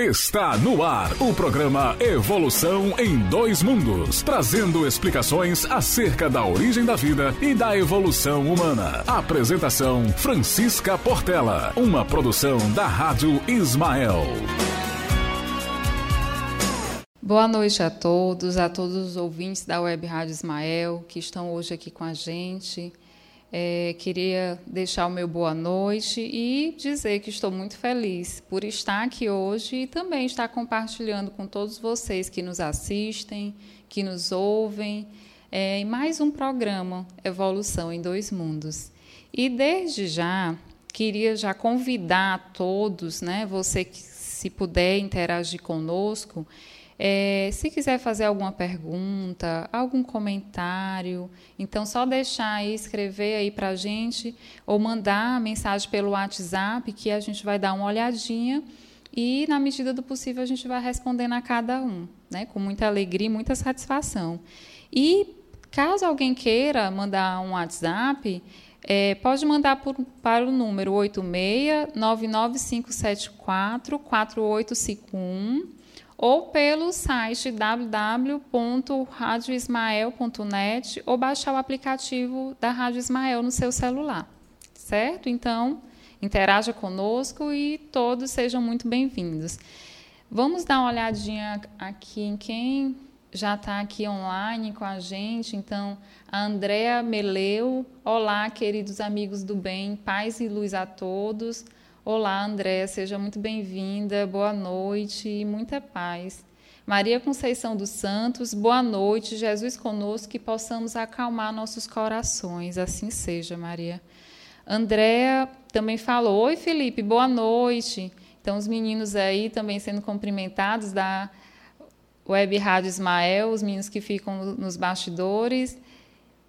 Está no ar o programa Evolução em Dois Mundos, trazendo explicações acerca da origem da vida e da evolução humana. Apresentação Francisca Portela, uma produção da Rádio Ismael. Boa noite a todos, a todos os ouvintes da Web Rádio Ismael que estão hoje aqui com a gente. É, queria deixar o meu boa noite e dizer que estou muito feliz por estar aqui hoje e também estar compartilhando com todos vocês que nos assistem, que nos ouvem, é, em mais um programa Evolução em Dois Mundos. E desde já, queria já convidar a todos, né, você que se puder interagir conosco, é, se quiser fazer alguma pergunta, algum comentário, então só deixar aí, escrever aí para a gente ou mandar mensagem pelo WhatsApp que a gente vai dar uma olhadinha e, na medida do possível, a gente vai respondendo a cada um, né, com muita alegria e muita satisfação. E caso alguém queira mandar um WhatsApp, é, pode mandar por, para o número 86 99574 4851 ou pelo site www.radioismael.net ou baixar o aplicativo da Rádio Ismael no seu celular, certo? Então, interaja conosco e todos sejam muito bem-vindos. Vamos dar uma olhadinha aqui em quem já está aqui online com a gente. Então, a Andrea Meleu. Olá, queridos amigos do bem, paz e luz a todos. Olá, André, seja muito bem-vinda, boa noite e muita paz. Maria Conceição dos Santos, boa noite, Jesus conosco, que possamos acalmar nossos corações, assim seja, Maria. Andréa também falou, oi Felipe, boa noite. Então, os meninos aí também sendo cumprimentados da Web Rádio Ismael, os meninos que ficam nos bastidores,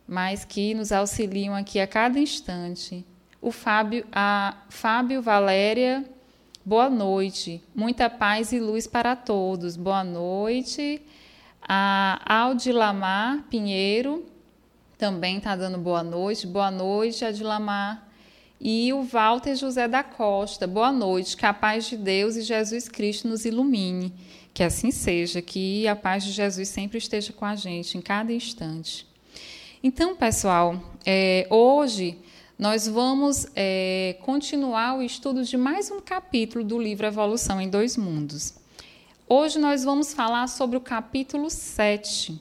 mas que nos auxiliam aqui a cada instante o Fábio, a Fábio Valéria, boa noite. Muita paz e luz para todos. Boa noite. A Aldilamar Pinheiro também está dando boa noite. Boa noite, Adilamar. E o Walter José da Costa, boa noite. Que a paz de Deus e Jesus Cristo nos ilumine. Que assim seja, que a paz de Jesus sempre esteja com a gente em cada instante. Então, pessoal, é, hoje nós vamos é, continuar o estudo de mais um capítulo do livro Evolução em Dois Mundos. Hoje nós vamos falar sobre o capítulo 7.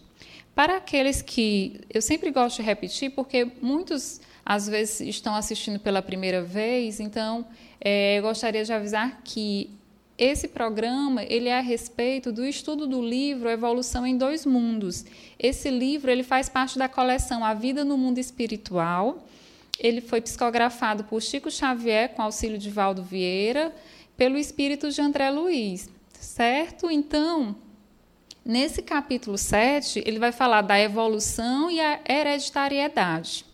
Para aqueles que eu sempre gosto de repetir, porque muitos às vezes estão assistindo pela primeira vez, então é, eu gostaria de avisar que esse programa ele é a respeito do estudo do livro Evolução em Dois Mundos. Esse livro ele faz parte da coleção A Vida no Mundo Espiritual ele foi psicografado por Chico Xavier, com auxílio de Valdo Vieira, pelo espírito de André Luiz, certo? Então, nesse capítulo 7, ele vai falar da evolução e a hereditariedade.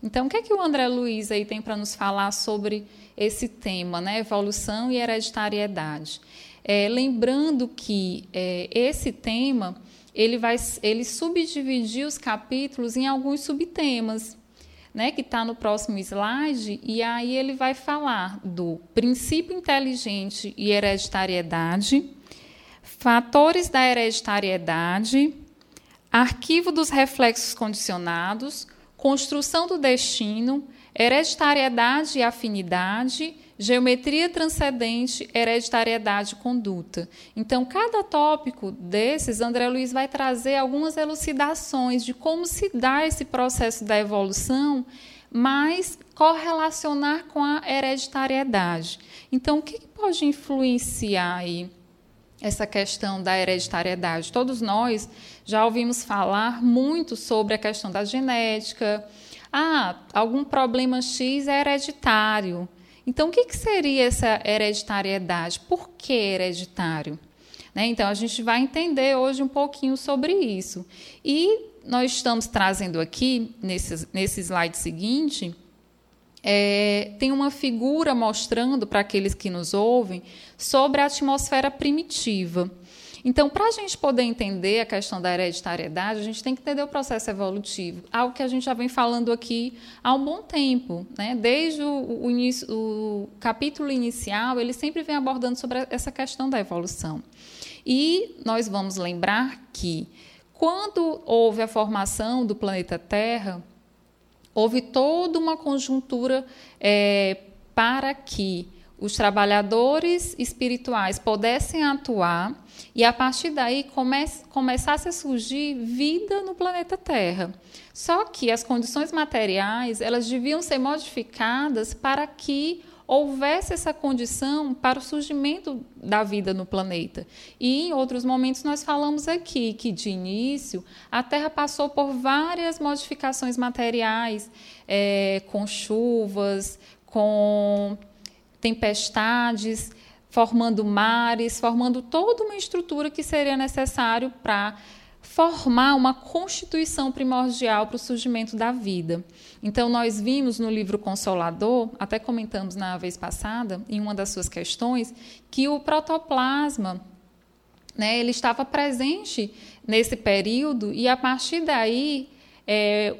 Então, o que é que o André Luiz aí tem para nos falar sobre esse tema, né? Evolução e hereditariedade. É, lembrando que é, esse tema ele vai ele subdividir os capítulos em alguns subtemas né, que está no próximo slide, e aí ele vai falar do princípio inteligente e hereditariedade, fatores da hereditariedade, arquivo dos reflexos condicionados, construção do destino, hereditariedade e afinidade, geometria transcendente, hereditariedade e conduta. Então, cada tópico desses, André Luiz vai trazer algumas elucidações de como se dá esse processo da evolução, mas correlacionar com a hereditariedade. Então, o que pode influenciar aí essa questão da hereditariedade? Todos nós já ouvimos falar muito sobre a questão da genética. Ah, algum problema X é hereditário. Então, o que, que seria essa hereditariedade? Por que hereditário? Né? Então, a gente vai entender hoje um pouquinho sobre isso. E nós estamos trazendo aqui, nesse, nesse slide seguinte, é, tem uma figura mostrando para aqueles que nos ouvem sobre a atmosfera primitiva. Então, para a gente poder entender a questão da hereditariedade, a gente tem que entender o processo evolutivo, algo que a gente já vem falando aqui há um bom tempo. Né? Desde o, o, capítulo inicial, ele sempre vem abordando sobre essa questão da evolução. E nós vamos lembrar que, quando houve a formação do planeta Terra, houve toda uma conjuntura é, para que os trabalhadores espirituais pudessem atuar e a partir daí come começasse a surgir vida no planeta Terra. Só que as condições materiais elas deviam ser modificadas para que houvesse essa condição para o surgimento da vida no planeta. E em outros momentos nós falamos aqui que de início a Terra passou por várias modificações materiais, é, com chuvas, com tempestades, formando mares, formando toda uma estrutura que seria necessário para formar uma constituição primordial para o surgimento da vida. Então, nós vimos no livro Consolador, até comentamos na vez passada, em uma das suas questões, que o protoplasma né, ele estava presente nesse período e, a partir daí, é,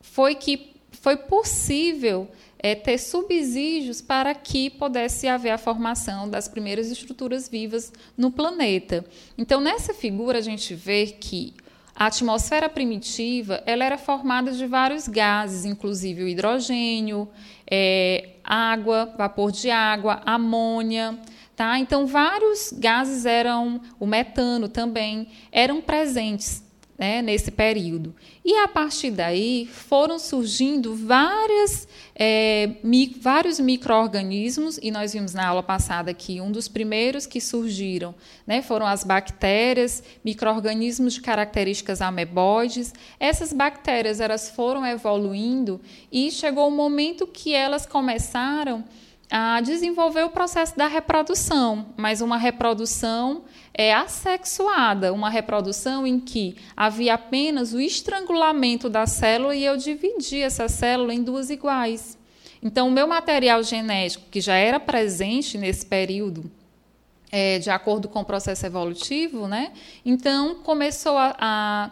foi que foi possível é, ter subsídios para que pudesse haver a formação das primeiras estruturas vivas no planeta. Então, nessa figura, a gente vê que a atmosfera primitiva ela era formada de vários gases, inclusive o hidrogênio, é, água, vapor de água, amônia. Tá? Então, vários gases eram, o metano também, eram presentes né, nesse período. E a partir daí foram surgindo várias, é, mi, vários micro-organismos, e nós vimos na aula passada que um dos primeiros que surgiram né, foram as bactérias, micro-organismos de características ameboides. Essas bactérias elas foram evoluindo e chegou o um momento que elas começaram a desenvolver o processo da reprodução, mas uma reprodução é assexuada, uma reprodução em que havia apenas o estrangulamento da célula e eu dividi essa célula em duas iguais. Então, o meu material genético, que já era presente nesse período, é, de acordo com o processo evolutivo, né? então começou a, a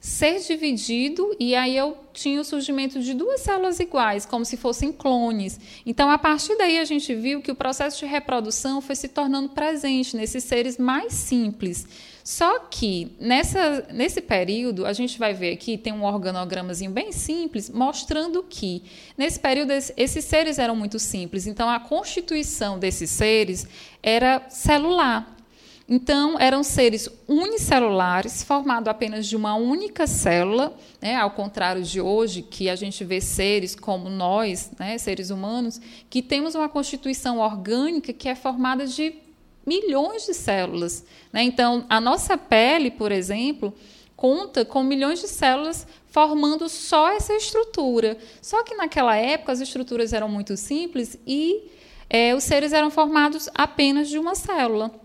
ser dividido e aí eu tinha o surgimento de duas células iguais, como se fossem clones. Então, a partir daí, a gente viu que o processo de reprodução foi se tornando presente nesses seres mais simples. Só que nessa, nesse período, a gente vai ver aqui, tem um organogramazinho bem simples, mostrando que nesse período esses seres eram muito simples. Então, a constituição desses seres era celular. Então, eram seres unicelulares, formados apenas de uma única célula, né, ao contrário de hoje, que a gente vê seres como nós, né, seres humanos, que temos uma constituição orgânica que é formada de milhões de células. Né? Então, a nossa pele, por exemplo, conta com milhões de células formando só essa estrutura. Só que naquela época as estruturas eram muito simples e é, os seres eram formados apenas de uma célula.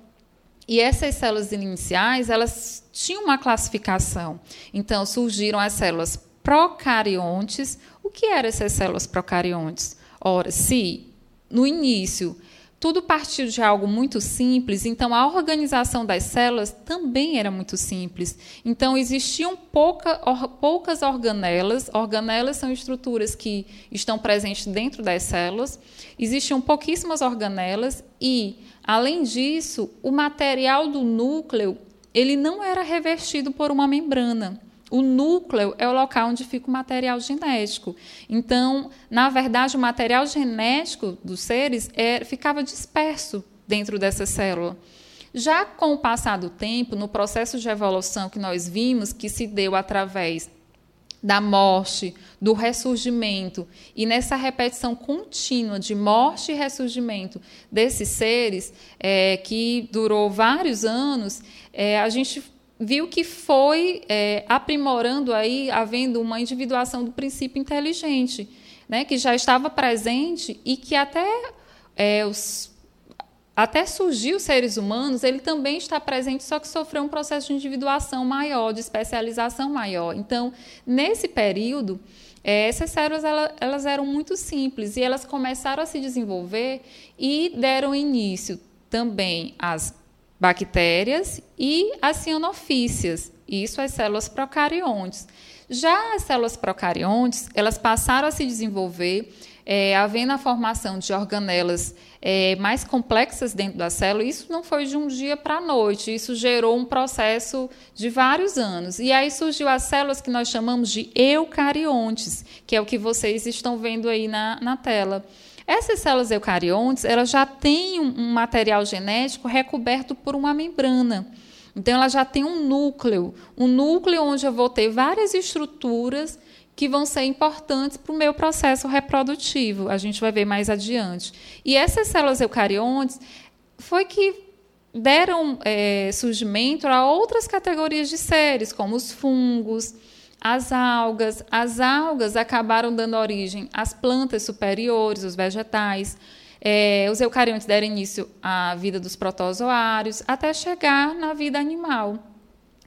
E essas células iniciais, elas tinham uma classificação. Então, surgiram as células procariontes. O que eram essas células procariontes? Ora, se no início tudo partiu de algo muito simples, então a organização das células também era muito simples. Então existiam pouca, or, poucas organelas. Organelas são estruturas que estão presentes dentro das células. Existiam pouquíssimas organelas e Além disso, o material do núcleo ele não era revestido por uma membrana. O núcleo é o local onde fica o material genético. Então, na verdade, o material genético dos seres é, ficava disperso dentro dessa célula. Já com o passar do tempo, no processo de evolução que nós vimos, que se deu através da morte, do ressurgimento, e nessa repetição contínua de morte e ressurgimento desses seres, é, que durou vários anos, é, a gente viu que foi é, aprimorando aí, havendo uma individuação do princípio inteligente, né, que já estava presente e que até é, os até surgir os seres humanos, ele também está presente, só que sofreu um processo de individuação maior, de especialização maior. Então, nesse período, eh, essas células elas eram muito simples e elas começaram a se desenvolver e deram início também às bactérias e as cianofícias, isso as células procariontes. Já as células procariontes, elas passaram a se desenvolver, é, havendo a formação de organelas é, mais complexas dentro da célula. Isso não foi de um dia para a noite, isso gerou um processo de vários anos. E aí surgiu as células que nós chamamos de eucariontes, que é o que vocês estão vendo aí na, na tela. Essas células eucariontes, elas já têm um material genético recoberto por uma membrana. Então, ela já tem um núcleo, um núcleo onde eu vou ter várias estruturas que vão ser importantes para o meu processo reprodutivo. A gente vai ver mais adiante. E essas células eucariontes foi que deram é, surgimento a outras categorias de seres, como os fungos, as algas. As algas acabaram dando origem às plantas superiores, os vegetais. É, os eucariontes deram início à vida dos protozoários, até chegar na vida animal.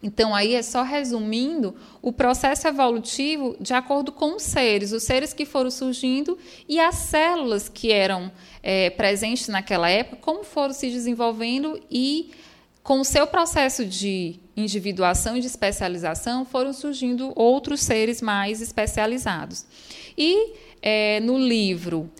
Então, aí é só resumindo o processo evolutivo de acordo com os seres, os seres que foram surgindo e as células que eram é, presentes naquela época, como foram se desenvolvendo e, com o seu processo de individuação e de especialização, foram surgindo outros seres mais especializados. E é, no livro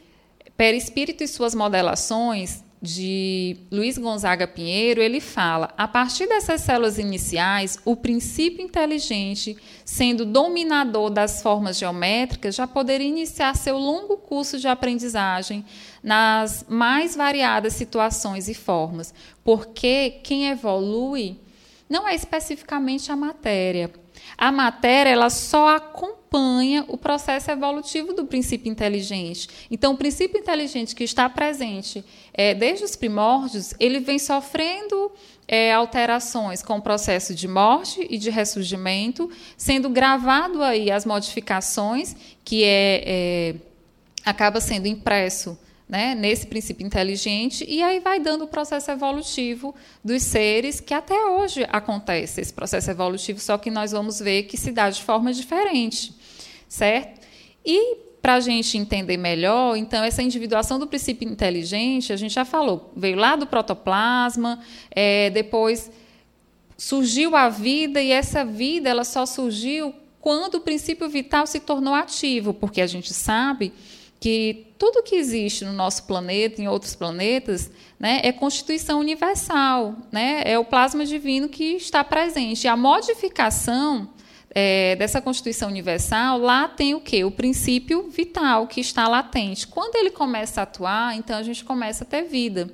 Perispírito e suas modelações, de Luiz Gonzaga Pinheiro, ele fala: a partir dessas células iniciais, o princípio inteligente, sendo dominador das formas geométricas, já poderia iniciar seu longo curso de aprendizagem nas mais variadas situações e formas, porque quem evolui não é especificamente a matéria. A matéria ela só acompanha o processo evolutivo do princípio inteligente. Então, o princípio inteligente que está presente é, desde os primórdios, ele vem sofrendo é, alterações com o processo de morte e de ressurgimento, sendo gravado aí as modificações que é, é acaba sendo impresso né, nesse princípio inteligente, e aí vai dando o processo evolutivo dos seres, que até hoje acontece esse processo evolutivo, só que nós vamos ver que se dá de forma diferente, certo? E para a gente entender melhor, então, essa individuação do princípio inteligente, a gente já falou, veio lá do protoplasma, é, depois surgiu a vida, e essa vida ela só surgiu quando o princípio vital se tornou ativo, porque a gente sabe que tudo que existe no nosso planeta, em outros planetas, né, é constituição universal, né, é o plasma divino que está presente. E a modificação é, dessa constituição universal, lá tem o quê? O princípio vital que está latente. Quando ele começa a atuar, então a gente começa a ter vida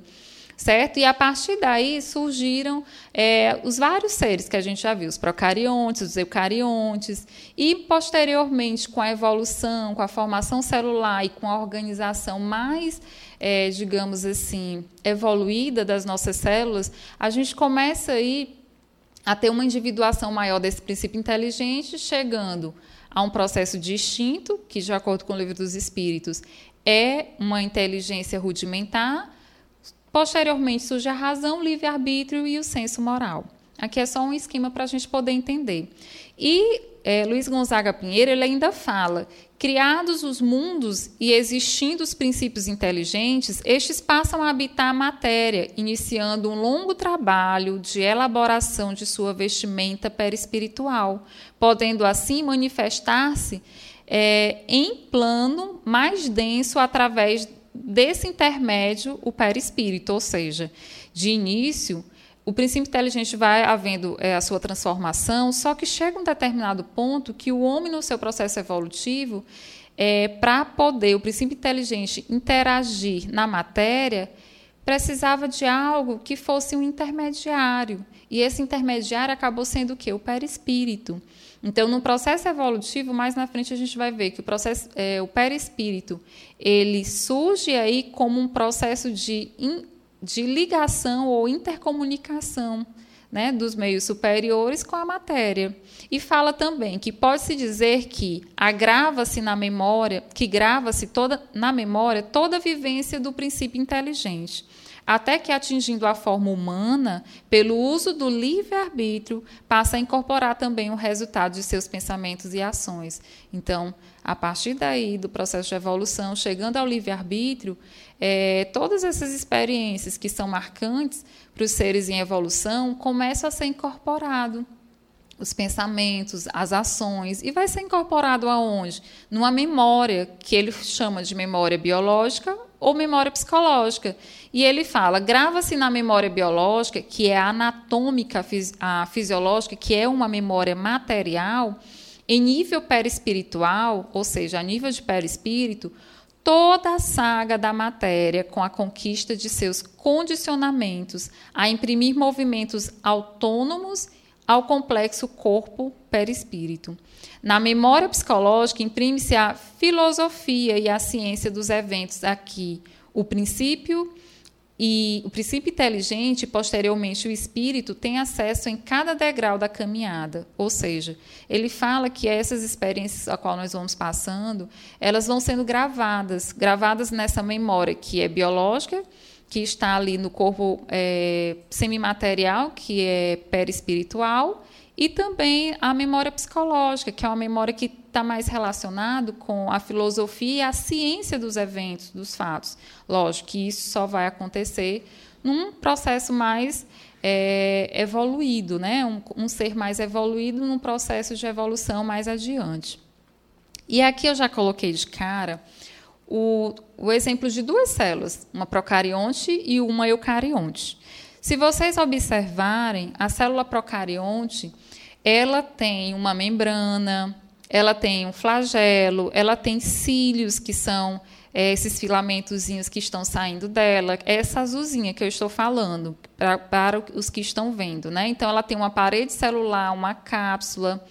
certo? E a partir daí surgiram é, os vários seres que a gente já viu, os procariontes, os eucariontes, e posteriormente, com a evolução, com a formação celular e com a organização mais, é, digamos assim, evoluída das nossas células, a gente começa aí a ter uma individuação maior desse princípio inteligente, chegando a um processo distinto, que, de acordo com o livro dos Espíritos, é uma inteligência rudimentar, Posteriormente surge a razão, livre-arbítrio e o senso moral. Aqui é só um esquema para a gente poder entender. E é, Luiz Gonzaga Pinheiro ele ainda fala: criados os mundos e existindo os princípios inteligentes, estes passam a habitar a matéria, iniciando um longo trabalho de elaboração de sua vestimenta perispiritual, podendo assim manifestar-se é, em plano mais denso através desse intermédio o perispírito, ou seja, de início, o princípio inteligente vai havendo é, a sua transformação, só que chega um determinado ponto que o homem, no seu processo evolutivo, é, para poder o princípio inteligente interagir na matéria, precisava de algo que fosse um intermediário. E esse intermediário acabou sendo o quê? O perispírito. Então, no processo evolutivo, mais na frente a gente vai ver que o processo, é, o perispírito, ele surge aí como um processo de, in, de ligação ou intercomunicação né, dos meios superiores com a matéria. E fala também que pode-se dizer que agrava-se na memória, que grava-se toda na memória toda a vivência do princípio inteligente. Até que, atingindo a forma humana, pelo uso do livre-arbítrio, passa a incorporar também o resultado de seus pensamentos e ações. Então, a partir daí, do processo de evolução, chegando ao livre-arbítrio, é, todas essas experiências que são marcantes para os seres em evolução começam a ser incorporado os pensamentos, as ações, e vai ser incorporado aonde? Numa memória, que ele chama de memória biológica ou memória psicológica. E ele fala, grava-se na memória biológica, que é anatômica, a fisiológica, que é uma memória material, em nível perispiritual, ou seja, a nível de perispírito, toda a saga da matéria com a conquista de seus condicionamentos a imprimir movimentos autônomos ao complexo corpo perispírito. Na memória psicológica imprime-se a filosofia e a ciência dos eventos aqui, o princípio e o princípio inteligente posteriormente o espírito tem acesso em cada degrau da caminhada. Ou seja, ele fala que essas experiências a qual nós vamos passando, elas vão sendo gravadas, gravadas nessa memória que é biológica, que está ali no corpo é, semimaterial, que é perispiritual, e também a memória psicológica, que é uma memória que está mais relacionado com a filosofia e a ciência dos eventos, dos fatos. Lógico que isso só vai acontecer num processo mais é, evoluído, né? Um, um, ser mais evoluído num processo de evolução mais adiante. E aqui eu já coloquei de cara o, o exemplo de duas células, uma procarionte e uma eucarionte. Se vocês observarem, a célula procarionte, ela tem uma membrana, ela tem um flagelo, ela tem cílios, que são é, esses filamentozinhos que estão saindo dela, essa azulzinha que eu estou falando, pra, para os que estão vendo. Né? Então, ela tem uma parede celular, uma cápsula,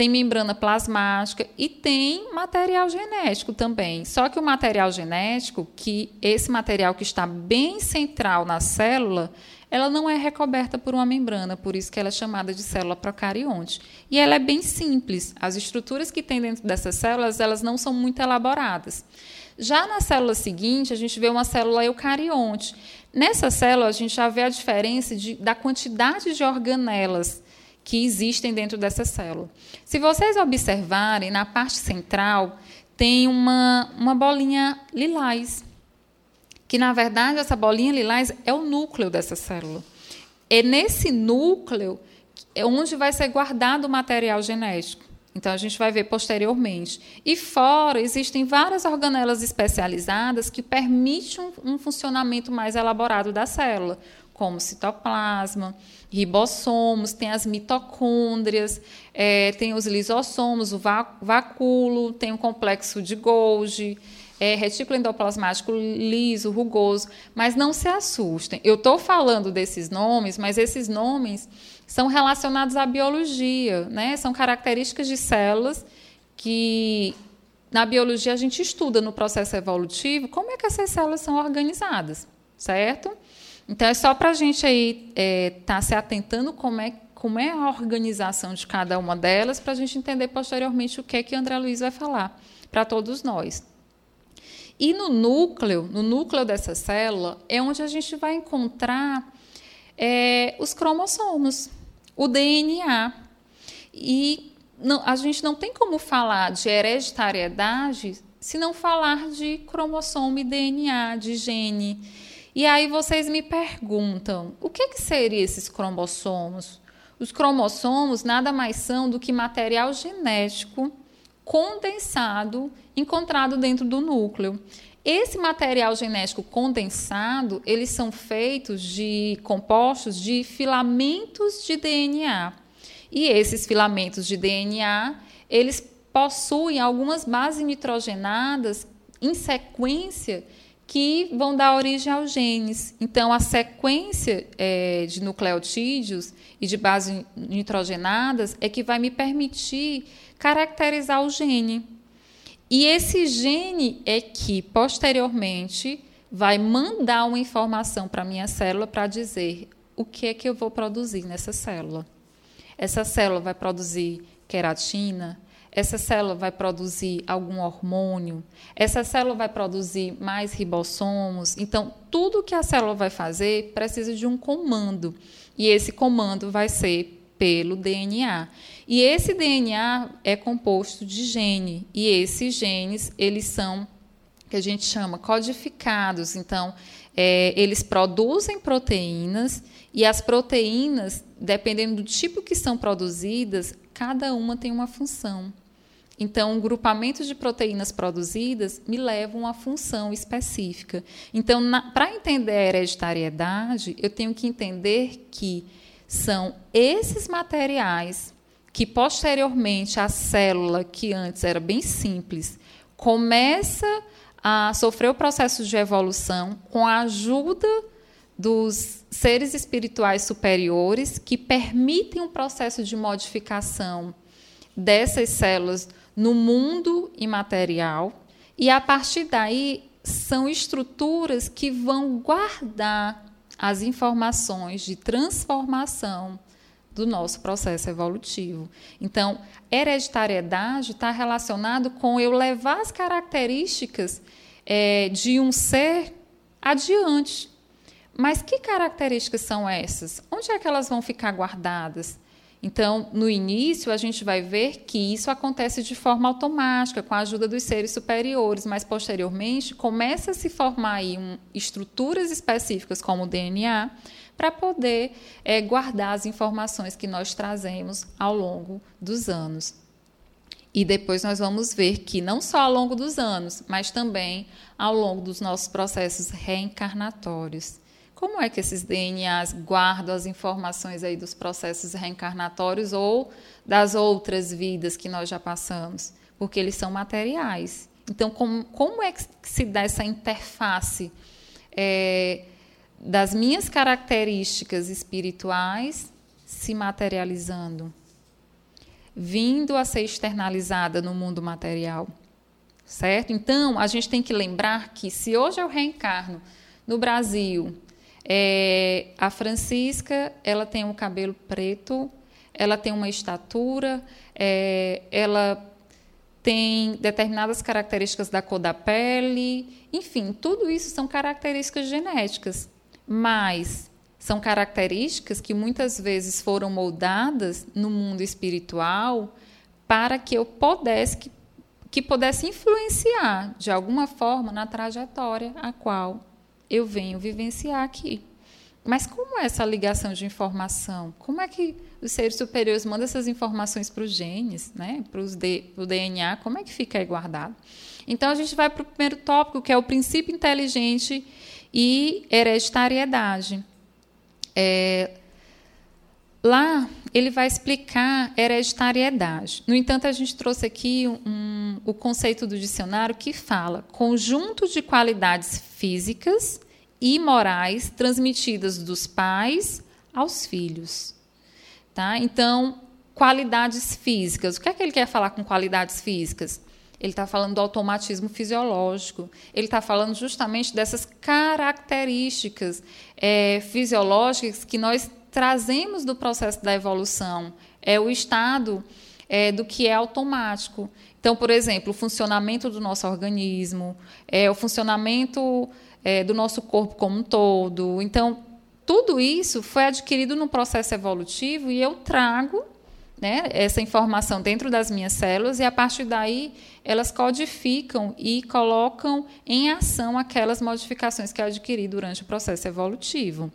tem membrana plasmática e tem material genético também. Só que o material genético, que esse material que está bem central na célula, ela não é recoberta por uma membrana, por isso que ela é chamada de célula procarionte. E ela é bem simples. As estruturas que tem dentro dessas células, elas não são muito elaboradas. Já na célula seguinte, a gente vê uma célula eucarionte. Nessa célula, a gente já vê a diferença de, da quantidade de organelas que existem dentro dessa célula. Se vocês observarem, na parte central tem uma, uma bolinha lilás, que na verdade essa bolinha lilás é o núcleo dessa célula. É nesse núcleo é onde vai ser guardado o material genético. Então a gente vai ver posteriormente. E fora existem várias organelas especializadas que permitem um, um funcionamento mais elaborado da célula, como citoplasma, ribossomos, tem as mitocôndrias, é, tem os lisossomos, o vacúolo, tem o complexo de Golgi, é, retículo endoplasmático liso, rugoso. Mas não se assustem. Eu estou falando desses nomes, mas esses nomes são relacionados à biologia, né? São características de células que na biologia a gente estuda no processo evolutivo como é que essas células são organizadas, certo? Então, é só para a gente aí estar é, tá se atentando como é, como é a organização de cada uma delas, para a gente entender posteriormente o que é que André Luiz vai falar para todos nós. E no núcleo, no núcleo dessa célula, é onde a gente vai encontrar é, os cromossomos, o DNA. E não, a gente não tem como falar de hereditariedade se não falar de cromossomo e DNA, de gene. E aí vocês me perguntam, o que, que seriam esses cromossomos? Os cromossomos nada mais são do que material genético condensado encontrado dentro do núcleo. Esse material genético condensado, eles são feitos de compostos de filamentos de DNA. E esses filamentos de DNA, eles possuem algumas bases nitrogenadas em sequência que vão dar origem aos genes. Então, a sequência é, de nucleotídeos e de bases nitrogenadas é que vai me permitir caracterizar o gene. E esse gene é que, posteriormente, vai mandar uma informação para a minha célula para dizer o que é que eu vou produzir nessa célula. Essa célula vai produzir queratina, essa célula vai produzir algum hormônio, essa célula vai produzir mais ribossomos. Então, tudo que a célula vai fazer precisa de um comando. E esse comando vai ser pelo DNA. E esse DNA é composto de gene. E esses genes, eles são que a gente chama codificados. Então, é, eles produzem proteínas e as proteínas, dependendo do tipo que são produzidas, cada uma tem uma função. Então, um grupamento de proteínas produzidas me leva a função específica. Então, para entender a hereditariedade, eu tenho que entender que são esses materiais que, posteriormente, a célula, que antes era bem simples, começa a sofrer o processo de evolução com a ajuda dos seres espirituais superiores que permitem um processo de modificação dessas células no mundo imaterial e a partir daí são estruturas que vão guardar as informações de transformação do nosso processo evolutivo. Então, hereditariedade está relacionado com eu levar as características é, de um ser adiante. Mas que características são essas? Onde é que elas vão ficar guardadas? Então, no início, a gente vai ver que isso acontece de forma automática, com a ajuda dos seres superiores, mas posteriormente começa a se formar aí um, estruturas específicas, como o DNA, para poder é, guardar as informações que nós trazemos ao longo dos anos. E depois nós vamos ver que não só ao longo dos anos, mas também ao longo dos nossos processos reencarnatórios. Como é que esses DNAs guardam as informações aí dos processos reencarnatórios ou das outras vidas que nós já passamos? Porque eles são materiais. Então, como, como é que se dá essa interface é, das minhas características espirituais se materializando, vindo a ser externalizada no mundo material. Certo? Então, a gente tem que lembrar que se hoje eu reencarno no Brasil, é, a Francisca, ela tem um cabelo preto, ela tem uma estatura, é, ela tem determinadas características da cor da pele, enfim, tudo isso são características genéticas. Mas são características que muitas vezes foram moldadas no mundo espiritual para que eu pudesse que, que pudesse influenciar de alguma forma na trajetória a qual eu venho vivenciar aqui. Mas como é essa ligação de informação? Como é que os seres superiores mandam essas informações para os genes, né? para o DNA? Como é que fica aí guardado? Então, a gente vai para o primeiro tópico, que é o princípio inteligente e hereditariedade. É, lá ele vai explicar hereditariedade. No entanto, a gente trouxe aqui um, o conceito do dicionário que fala conjunto de qualidades físicas e morais transmitidas dos pais aos filhos. Tá? Então, qualidades físicas. O que é que ele quer falar com qualidades físicas? Ele está falando do automatismo fisiológico. Ele está falando justamente dessas características é, fisiológicas que nós trazemos do processo da evolução. É o estado é, do que é automático. Então, por exemplo, o funcionamento do nosso organismo, é, o funcionamento é, do nosso corpo como um todo. Então, tudo isso foi adquirido no processo evolutivo e eu trago né, essa informação dentro das minhas células e a partir daí elas codificam e colocam em ação aquelas modificações que eu adquiri durante o processo evolutivo.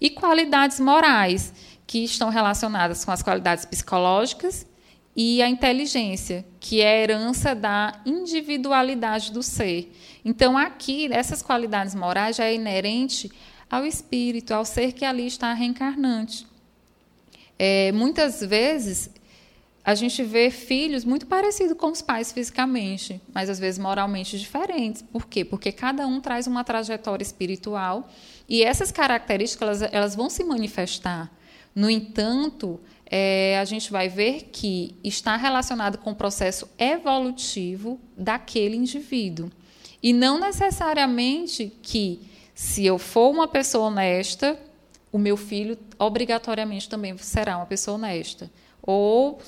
E qualidades morais, que estão relacionadas com as qualidades psicológicas e a inteligência, que é a herança da individualidade do ser. Então, aqui, essas qualidades morais já é inerente ao espírito, ao ser que ali está reencarnante. É, muitas vezes a gente vê filhos muito parecidos com os pais fisicamente, mas às vezes moralmente diferentes. Por quê? Porque cada um traz uma trajetória espiritual e essas características elas, elas vão se manifestar. No entanto, é, a gente vai ver que está relacionado com o processo evolutivo daquele indivíduo. E não necessariamente que, se eu for uma pessoa honesta, o meu filho obrigatoriamente também será uma pessoa honesta. Ou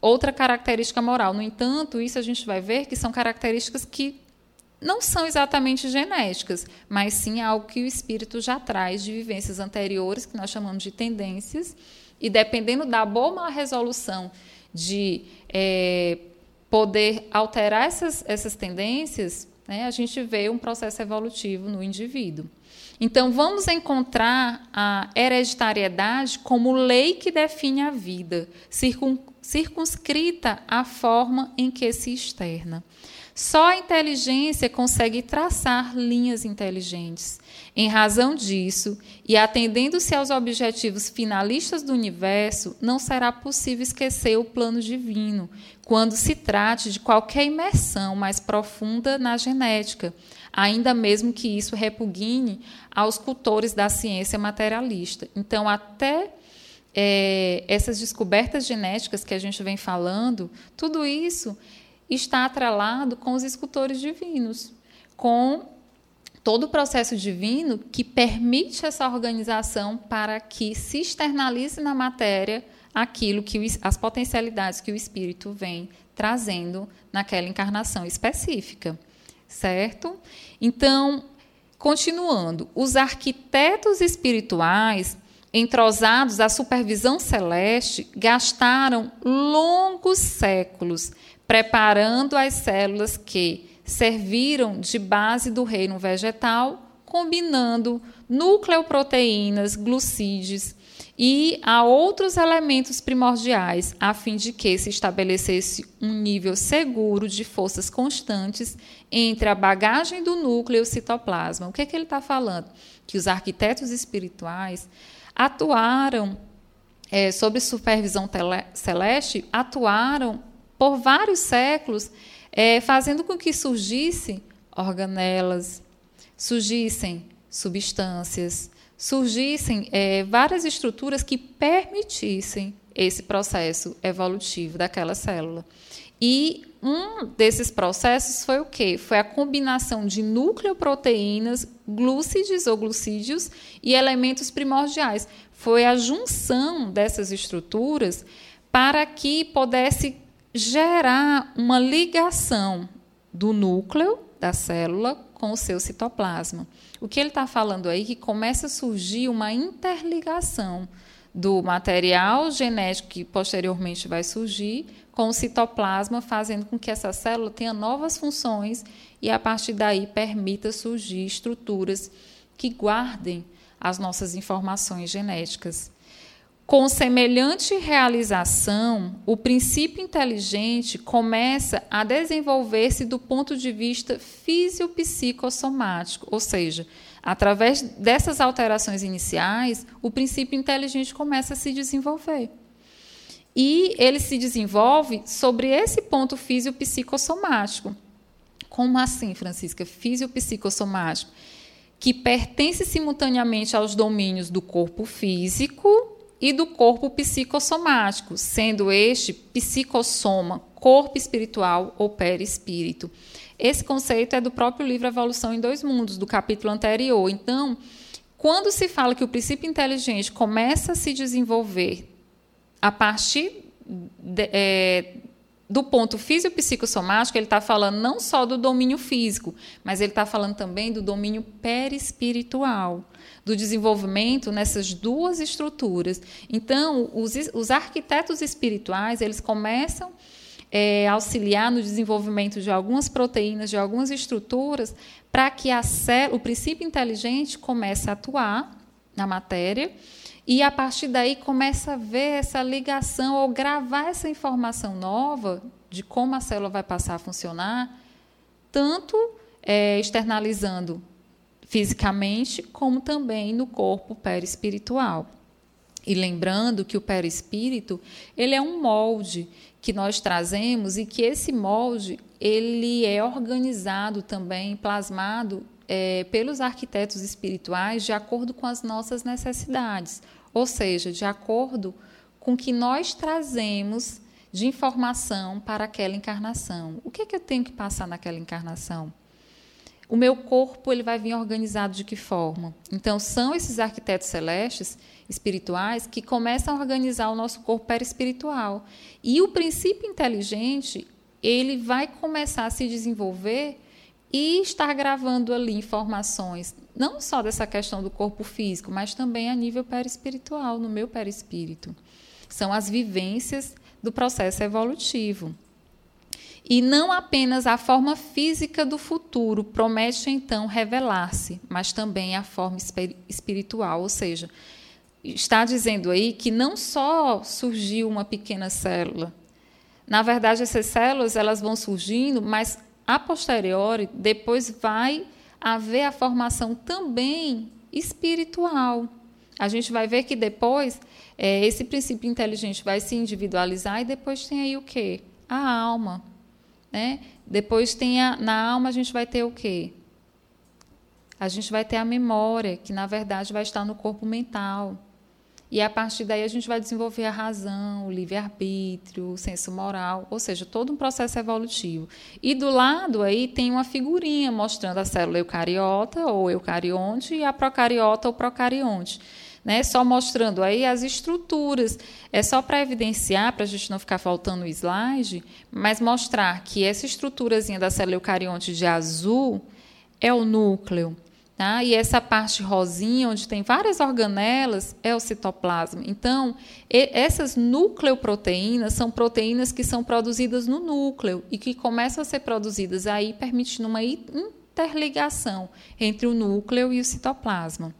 outra característica moral. No entanto, isso a gente vai ver que são características que não são exatamente genéticas, mas sim algo que o espírito já traz de vivências anteriores, que nós chamamos de tendências, e dependendo da boa ou má resolução de é, poder alterar essas, essas tendências, né, a gente vê um processo evolutivo no indivíduo. Então, vamos encontrar a hereditariedade como lei que define a vida, circunscrita à forma em que se externa. Só a inteligência consegue traçar linhas inteligentes. Em razão disso, e atendendo-se aos objetivos finalistas do universo, não será possível esquecer o plano divino, quando se trate de qualquer imersão mais profunda na genética, ainda mesmo que isso repugne aos cultores da ciência materialista. Então, até é, essas descobertas genéticas que a gente vem falando, tudo isso está atrelado com os escultores divinos, com todo o processo divino que permite essa organização para que se externalize na matéria aquilo que as potencialidades que o espírito vem trazendo naquela encarnação específica, certo? Então, continuando, os arquitetos espirituais entrosados à supervisão celeste gastaram longos séculos preparando as células que serviram de base do reino vegetal, combinando nucleoproteínas, glucídeos e a outros elementos primordiais, a fim de que se estabelecesse um nível seguro de forças constantes entre a bagagem do núcleo e o citoplasma. O que, é que ele está falando? Que os arquitetos espirituais atuaram, é, sob supervisão celeste, atuaram por vários séculos, é, fazendo com que surgissem organelas, surgissem substâncias, surgissem é, várias estruturas que permitissem esse processo evolutivo daquela célula. E um desses processos foi o quê? Foi a combinação de nucleoproteínas, glúcides ou glucídeos e elementos primordiais. Foi a junção dessas estruturas para que pudesse gerar uma ligação do núcleo da célula com o seu citoplasma. O que ele está falando aí é que começa a surgir uma interligação do material genético que posteriormente vai surgir com o citoplasma, fazendo com que essa célula tenha novas funções e a partir daí permita surgir estruturas que guardem as nossas informações genéticas. Com semelhante realização, o princípio inteligente começa a desenvolver-se do ponto de vista fisiopsicossomático, ou seja, através dessas alterações iniciais, o princípio inteligente começa a se desenvolver. E ele se desenvolve sobre esse ponto fisiopsicossomático. Como assim, Francisca? Fisiopsicossomático, que pertence simultaneamente aos domínios do corpo físico e do corpo psicossomático, sendo este psicossoma, corpo espiritual ou perispírito. Esse conceito é do próprio livro Evolução em Dois Mundos, do capítulo anterior. Então, quando se fala que o princípio inteligente começa a se desenvolver a partir de, é, do ponto físico-psicossomático, ele está falando não só do domínio físico, mas ele está falando também do domínio perispiritual do desenvolvimento nessas duas estruturas. Então, os, os arquitetos espirituais eles começam é, auxiliar no desenvolvimento de algumas proteínas, de algumas estruturas, para que a célula, o princípio inteligente comece a atuar na matéria e a partir daí começa a ver essa ligação ou gravar essa informação nova de como a célula vai passar a funcionar, tanto é, externalizando fisicamente, como também no corpo perispiritual. E lembrando que o perispírito, ele é um molde que nós trazemos e que esse molde ele é organizado também, plasmado é, pelos arquitetos espirituais de acordo com as nossas necessidades, ou seja, de acordo com o que nós trazemos de informação para aquela encarnação. O que, é que eu tenho que passar naquela encarnação? O meu corpo ele vai vir organizado de que forma? Então, são esses arquitetos celestes espirituais que começam a organizar o nosso corpo perispiritual. E o princípio inteligente, ele vai começar a se desenvolver e estar gravando ali informações, não só dessa questão do corpo físico, mas também a nível perispiritual, no meu perispírito. São as vivências do processo evolutivo. E não apenas a forma física do futuro promete então revelar-se, mas também a forma espiritual, ou seja, está dizendo aí que não só surgiu uma pequena célula. Na verdade, essas células elas vão surgindo, mas a posteriori depois vai haver a formação também espiritual. A gente vai ver que depois é, esse princípio inteligente vai se individualizar e depois tem aí o quê? A alma. Né? Depois tem a, na alma a gente vai ter o quê? A gente vai ter a memória, que na verdade vai estar no corpo mental. E a partir daí a gente vai desenvolver a razão, o livre-arbítrio, o senso moral, ou seja, todo um processo evolutivo. E do lado aí tem uma figurinha mostrando a célula eucariota ou eucarionte e a procariota ou procarionte né? Só mostrando aí as estruturas. É só para evidenciar, para a gente não ficar faltando o slide, mas mostrar que essa estruturazinha da célula eucarionte de azul é o núcleo. Tá? E essa parte rosinha, onde tem várias organelas, é o citoplasma. Então, essas nucleoproteínas são proteínas que são produzidas no núcleo e que começam a ser produzidas aí, permitindo uma interligação entre o núcleo e o citoplasma.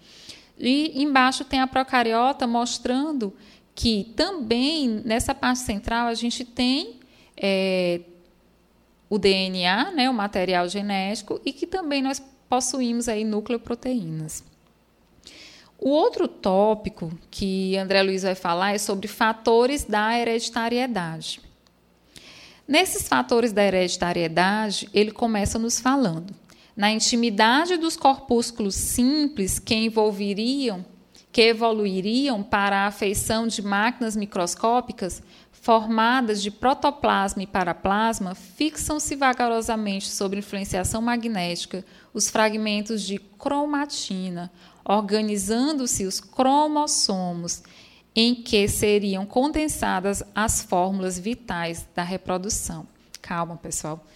E embaixo tem a procariota mostrando que também nessa parte central a gente tem é, o DNA, né, o material genético, e que também nós possuímos aí nucleoproteínas. O outro tópico que André Luiz vai falar é sobre fatores da hereditariedade. Nesses fatores da hereditariedade, ele começa nos falando na intimidade dos corpúsculos simples que envolveriam, que evoluiriam para a afeição de máquinas microscópicas formadas de protoplasma e paraplasma, fixam-se vagarosamente sob influenciação magnética os fragmentos de cromatina, organizando-se os cromossomos, em que seriam condensadas as fórmulas vitais da reprodução. Calma, pessoal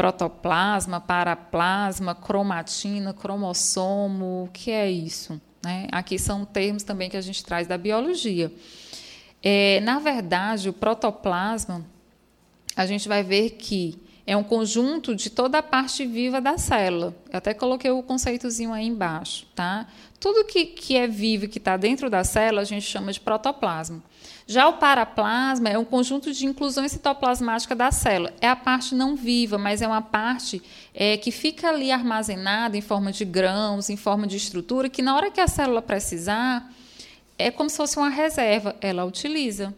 protoplasma, paraplasma, cromatina, cromossomo, o que é isso? Né? Aqui são termos também que a gente traz da biologia. É, na verdade, o protoplasma, a gente vai ver que é um conjunto de toda a parte viva da célula. Eu até coloquei o conceitozinho aí embaixo, tá? Tudo que, que é vivo e que está dentro da célula, a gente chama de protoplasma. Já o paraplasma é um conjunto de inclusões citoplasmáticas da célula. É a parte não viva, mas é uma parte é, que fica ali armazenada em forma de grãos, em forma de estrutura, que na hora que a célula precisar, é como se fosse uma reserva, ela utiliza.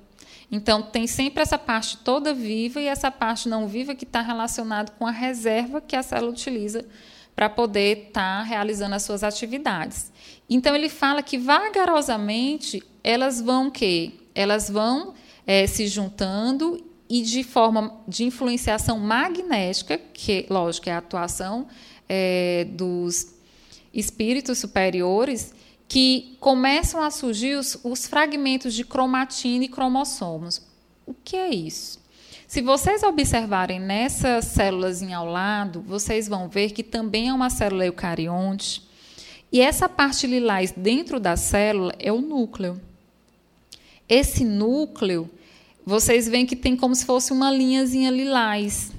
Então, tem sempre essa parte toda viva e essa parte não viva que está relacionada com a reserva que a célula utiliza para poder estar tá realizando as suas atividades. Então, ele fala que vagarosamente elas vão que elas vão é, se juntando e de forma de influenciação magnética, que, lógico, é a atuação é, dos espíritos superiores, que começam a surgir os, os fragmentos de cromatina e cromossomos. O que é isso? Se vocês observarem nessas células ao lado, vocês vão ver que também é uma célula eucarionte. E essa parte lilás dentro da célula é o núcleo. Esse núcleo, vocês veem que tem como se fosse uma linhazinha lilás,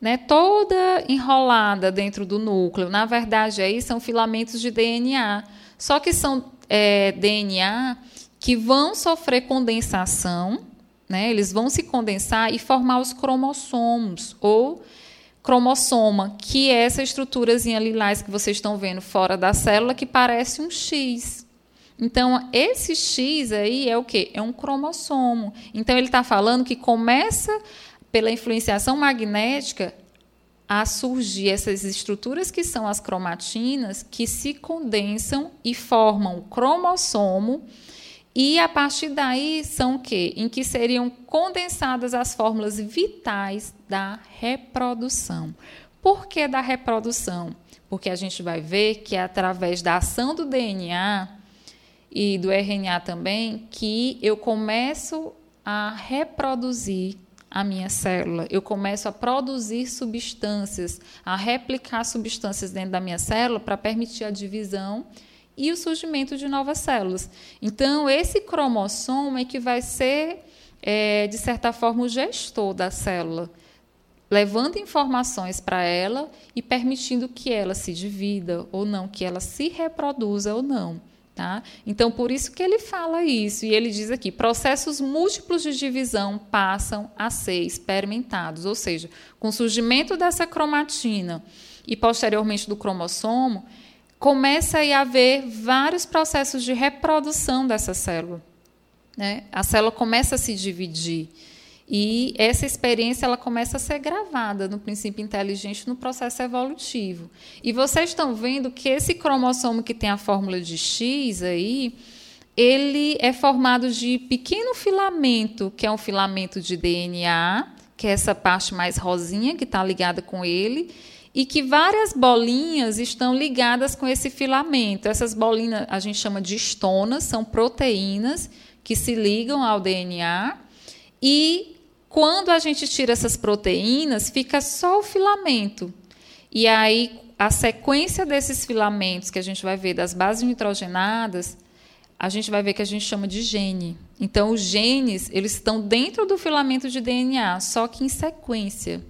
né? toda enrolada dentro do núcleo. Na verdade, aí são filamentos de DNA. Só que são é, DNA que vão sofrer condensação, né? eles vão se condensar e formar os cromossomos, ou cromossoma, que é essa estruturazinha lilás que vocês estão vendo fora da célula, que parece um X. Então, esse X aí é o quê? É um cromossomo. Então, ele está falando que começa pela influenciação magnética a surgir essas estruturas que são as cromatinas, que se condensam e formam o cromossomo. E a partir daí são o quê? Em que seriam condensadas as fórmulas vitais da reprodução. Por que da reprodução? porque a gente vai ver que é através da ação do DNA e do RNA também que eu começo a reproduzir a minha célula. Eu começo a produzir substâncias, a replicar substâncias dentro da minha célula para permitir a divisão e o surgimento de novas células. Então, esse cromossomo é que vai ser, é, de certa forma, o gestor da célula, levando informações para ela e permitindo que ela se divida ou não, que ela se reproduza ou não. Tá? Então, por isso que ele fala isso. E ele diz aqui: processos múltiplos de divisão passam a ser experimentados. Ou seja, com o surgimento dessa cromatina e posteriormente do cromossomo, começa a haver vários processos de reprodução dessa célula. Né? A célula começa a se dividir. E essa experiência ela começa a ser gravada no princípio inteligente no processo evolutivo. E vocês estão vendo que esse cromossomo que tem a fórmula de X aí, ele é formado de pequeno filamento, que é um filamento de DNA, que é essa parte mais rosinha que está ligada com ele, e que várias bolinhas estão ligadas com esse filamento. Essas bolinhas a gente chama de estonas, são proteínas que se ligam ao DNA e quando a gente tira essas proteínas, fica só o filamento. E aí, a sequência desses filamentos que a gente vai ver das bases nitrogenadas, a gente vai ver que a gente chama de gene. Então, os genes, eles estão dentro do filamento de DNA, só que em sequência.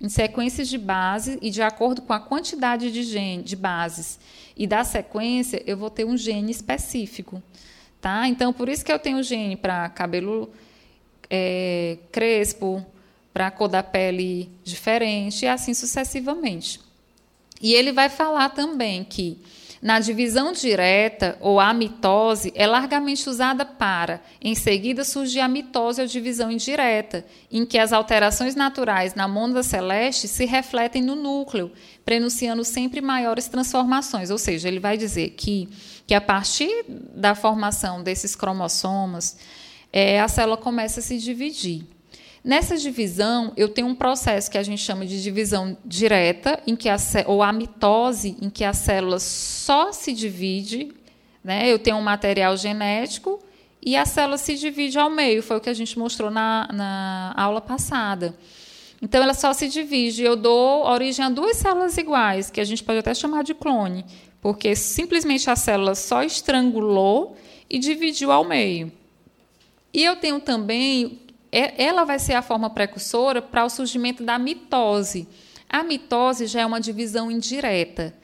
Em sequências de base e de acordo com a quantidade de, gene, de bases e da sequência, eu vou ter um gene específico. Tá? Então, por isso que eu tenho gene para cabelo é, crespo, para a cor da pele diferente, e assim sucessivamente. E ele vai falar também que na divisão direta ou a mitose é largamente usada para, em seguida, surgir a mitose ou divisão indireta, em que as alterações naturais na mônada celeste se refletem no núcleo, prenunciando sempre maiores transformações. Ou seja, ele vai dizer que, que a partir da formação desses cromossomos, é, a célula começa a se dividir. Nessa divisão, eu tenho um processo que a gente chama de divisão direta, em que a, ou a mitose, em que a célula só se divide. Né? Eu tenho um material genético e a célula se divide ao meio. Foi o que a gente mostrou na, na aula passada. Então, ela só se divide. Eu dou origem a duas células iguais, que a gente pode até chamar de clone, porque simplesmente a célula só estrangulou e dividiu ao meio. E eu tenho também, é, ela vai ser a forma precursora para o surgimento da mitose. A mitose já é uma divisão indireta.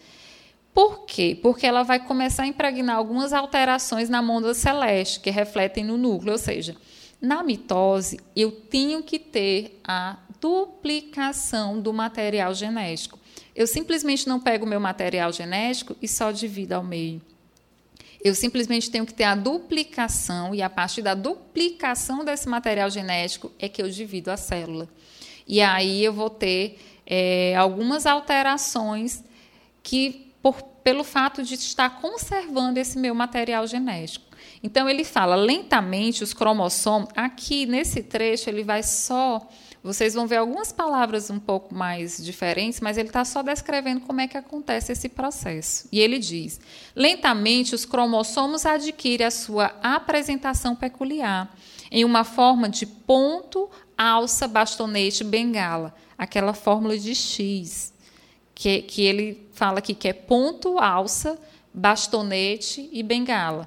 Por quê? Porque ela vai começar a impregnar algumas alterações na mônada celeste, que refletem no núcleo. Ou seja, na mitose, eu tenho que ter a duplicação do material genético. Eu simplesmente não pego o meu material genético e só divido ao meio. Eu simplesmente tenho que ter a duplicação, e a partir da duplicação desse material genético é que eu divido a célula. E aí eu vou ter é, algumas alterações que, por, pelo fato de estar conservando esse meu material genético. Então, ele fala lentamente os cromossomos. Aqui, nesse trecho, ele vai só vocês vão ver algumas palavras um pouco mais diferentes, mas ele está só descrevendo como é que acontece esse processo. E ele diz: lentamente os cromossomos adquirem a sua apresentação peculiar, em uma forma de ponto, alça, bastonete, bengala, aquela fórmula de X, que, que ele fala aqui que é ponto, alça, bastonete e bengala.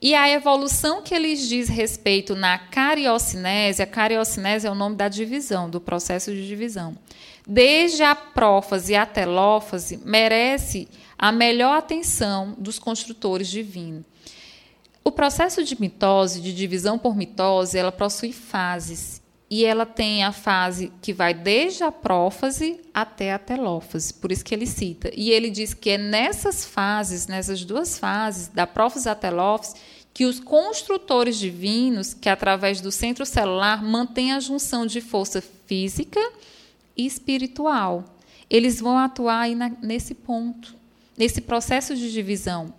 E a evolução que eles diz respeito na cariocinese, a cariocinese é o nome da divisão, do processo de divisão. Desde a prófase a telófase, merece a melhor atenção dos construtores divinos. O processo de mitose, de divisão por mitose, ela possui fases. E ela tem a fase que vai desde a prófase até a telófase, por isso que ele cita. E ele diz que é nessas fases, nessas duas fases, da prófase à telófase, que os construtores divinos, que através do centro celular mantêm a junção de força física e espiritual. Eles vão atuar aí na, nesse ponto, nesse processo de divisão.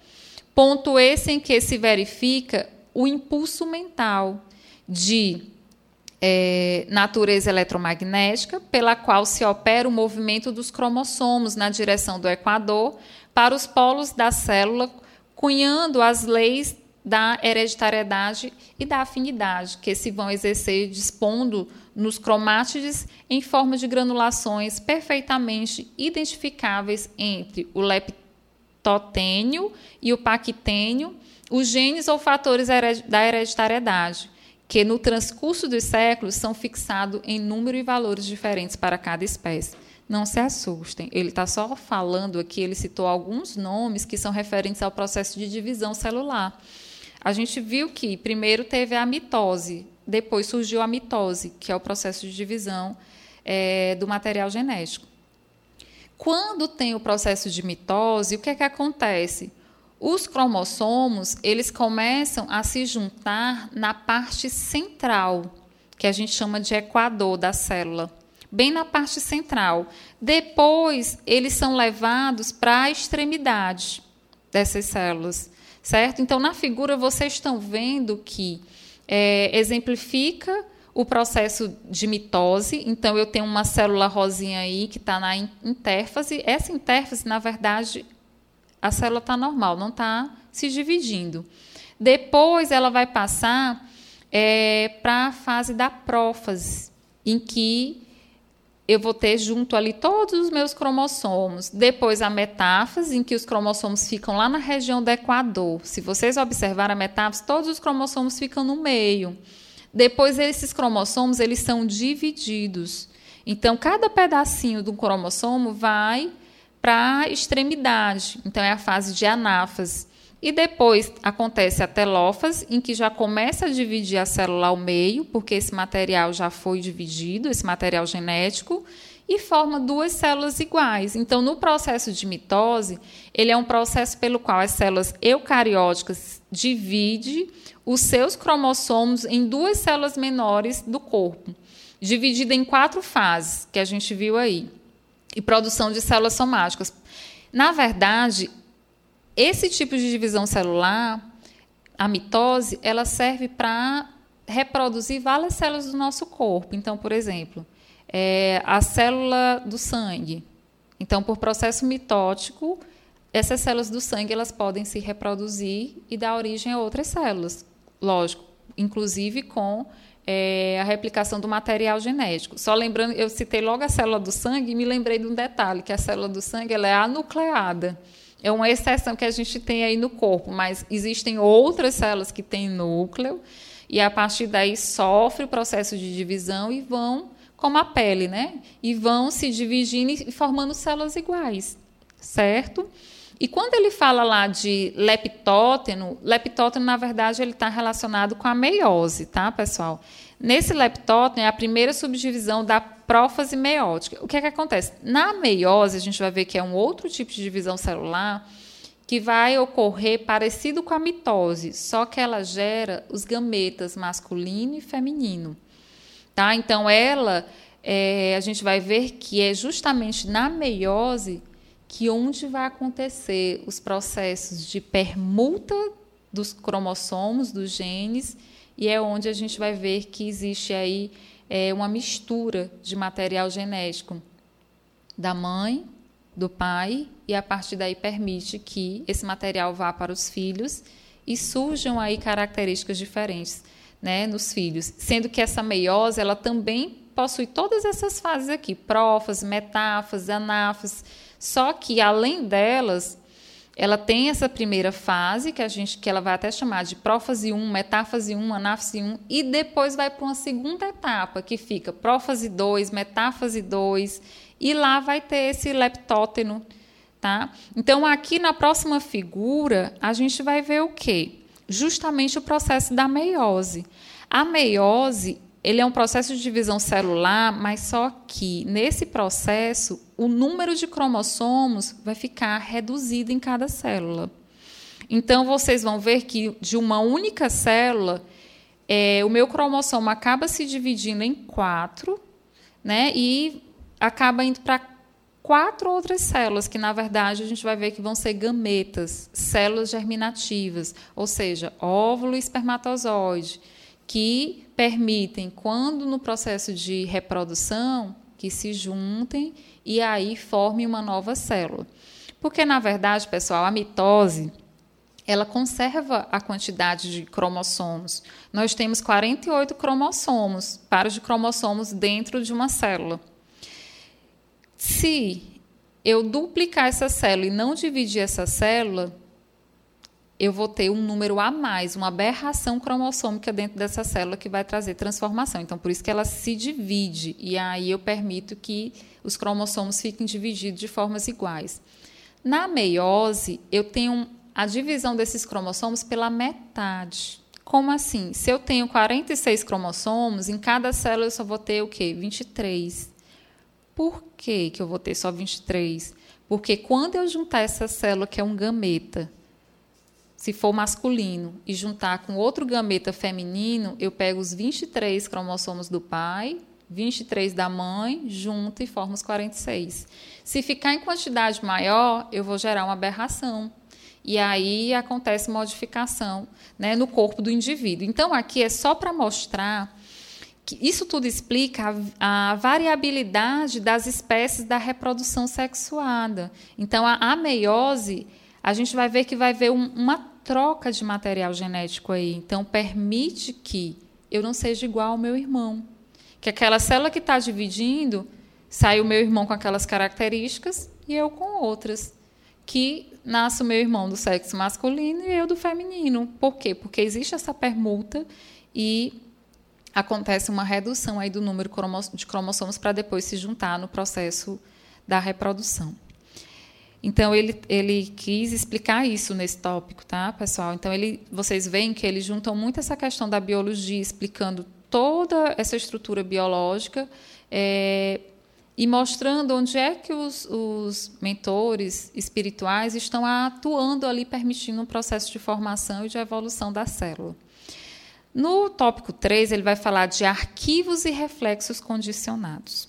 Ponto esse em que se verifica o impulso mental de é, natureza eletromagnética, pela qual se opera o movimento dos cromossomos na direção do equador para os polos da célula, cunhando as leis da hereditariedade e da afinidade, que se vão exercer dispondo nos cromátides em forma de granulações perfeitamente identificáveis entre o leptotênio e o paquitênio, os genes ou fatores da hereditariedade, que no transcurso dos séculos são fixados em número e valores diferentes para cada espécie. Não se assustem, ele está só falando aqui, ele citou alguns nomes que são referentes ao processo de divisão celular. A gente viu que primeiro teve a mitose, depois surgiu a mitose, que é o processo de divisão é, do material genético. Quando tem o processo de mitose, o que é que acontece? Os cromossomos eles começam a se juntar na parte central, que a gente chama de equador da célula, bem na parte central. Depois eles são levados para a extremidade dessas células, certo? Então na figura vocês estão vendo que é, exemplifica o processo de mitose. Então, eu tenho uma célula rosinha aí que está na intérfase. Essa intérfase, na verdade, a célula está normal, não está se dividindo. Depois, ela vai passar é, para a fase da prófase, em que eu vou ter junto ali todos os meus cromossomos. Depois a metáfase, em que os cromossomos ficam lá na região do equador. Se vocês observarem a metáfase, todos os cromossomos ficam no meio. Depois esses cromossomos, eles são divididos. Então cada pedacinho do cromossomo vai para extremidade. Então é a fase de anáfase. E depois acontece a telófase, em que já começa a dividir a célula ao meio, porque esse material já foi dividido, esse material genético, e forma duas células iguais. Então, no processo de mitose, ele é um processo pelo qual as células eucarióticas dividem os seus cromossomos em duas células menores do corpo, dividida em quatro fases, que a gente viu aí, e produção de células somáticas. Na verdade, esse tipo de divisão celular, a mitose, ela serve para reproduzir várias células do nosso corpo. Então, por exemplo, é, a célula do sangue. Então, por processo mitótico, essas células do sangue elas podem se reproduzir e dar origem a outras células. Lógico, inclusive com é, a replicação do material genético. Só lembrando, eu citei logo a célula do sangue e me lembrei de um detalhe, que a célula do sangue ela é anucleada. É uma exceção que a gente tem aí no corpo, mas existem outras células que têm núcleo e a partir daí sofre o processo de divisão e vão, como a pele, né? E vão se dividindo e formando células iguais, certo? E quando ele fala lá de leptóteno, leptóteno, na verdade, ele está relacionado com a meiose, tá, pessoal? Nesse leptóteno é a primeira subdivisão da prófase meiótica. O que é que acontece? Na meiose, a gente vai ver que é um outro tipo de divisão celular que vai ocorrer parecido com a mitose, só que ela gera os gametas masculino e feminino. Tá? Então, ela, é, a gente vai ver que é justamente na meiose que onde vai acontecer os processos de permuta dos cromossomos, dos genes, e é onde a gente vai ver que existe aí é, uma mistura de material genético da mãe, do pai, e a partir daí permite que esse material vá para os filhos e surjam aí características diferentes né, nos filhos. Sendo que essa meiose ela também possui todas essas fases aqui, prófase, metáfase, anáfase, só que além delas, ela tem essa primeira fase, que a gente que ela vai até chamar de prófase 1, metáfase 1, anáfase 1, e depois vai para uma segunda etapa, que fica prófase 2, metáfase 2, e lá vai ter esse leptóteno, tá? Então, aqui na próxima figura, a gente vai ver o quê? Justamente o processo da meiose. A meiose ele é um processo de divisão celular, mas só que nesse processo o número de cromossomos vai ficar reduzido em cada célula. Então vocês vão ver que de uma única célula é, o meu cromossomo acaba se dividindo em quatro, né? E acaba indo para quatro outras células que na verdade a gente vai ver que vão ser gametas, células germinativas, ou seja, óvulo e espermatozoide que permitem, quando no processo de reprodução, que se juntem e aí formem uma nova célula. Porque, na verdade, pessoal, a mitose ela conserva a quantidade de cromossomos. Nós temos 48 cromossomos, pares de cromossomos dentro de uma célula. Se eu duplicar essa célula e não dividir essa célula, eu vou ter um número a mais, uma aberração cromossômica dentro dessa célula que vai trazer transformação. Então, por isso que ela se divide. E aí eu permito que os cromossomos fiquem divididos de formas iguais. Na meiose, eu tenho a divisão desses cromossomos pela metade. Como assim? Se eu tenho 46 cromossomos, em cada célula eu só vou ter o quê? 23. Por que, que eu vou ter só 23? Porque quando eu juntar essa célula, que é um gameta, se for masculino, e juntar com outro gameta feminino, eu pego os 23 cromossomos do pai, 23 da mãe, junto e formo os 46. Se ficar em quantidade maior, eu vou gerar uma aberração. E aí acontece modificação né, no corpo do indivíduo. Então, aqui é só para mostrar que isso tudo explica a, a, variabilidade das espécies da reprodução sexuada. Então, a, meiose a gente vai ver que vai haver um, uma troca de material genético aí. Então, permite que eu não seja igual ao meu irmão. Que aquela célula que está dividindo, sai o meu irmão com aquelas características e eu com outras. Que nasce o meu irmão do sexo masculino e eu do feminino. Por quê? Porque existe essa permuta e acontece uma redução aí do número de cromossomos para depois se juntar no processo da reprodução. Então ele, ele quis explicar isso nesse tópico, tá, pessoal? Então ele, vocês veem que eles juntam muito essa questão da biologia, explicando toda essa estrutura biológica é, e mostrando onde é que os, os, mentores espirituais estão atuando ali, permitindo um processo de formação e de evolução da célula. No tópico 3, ele vai falar de arquivos e reflexos condicionados.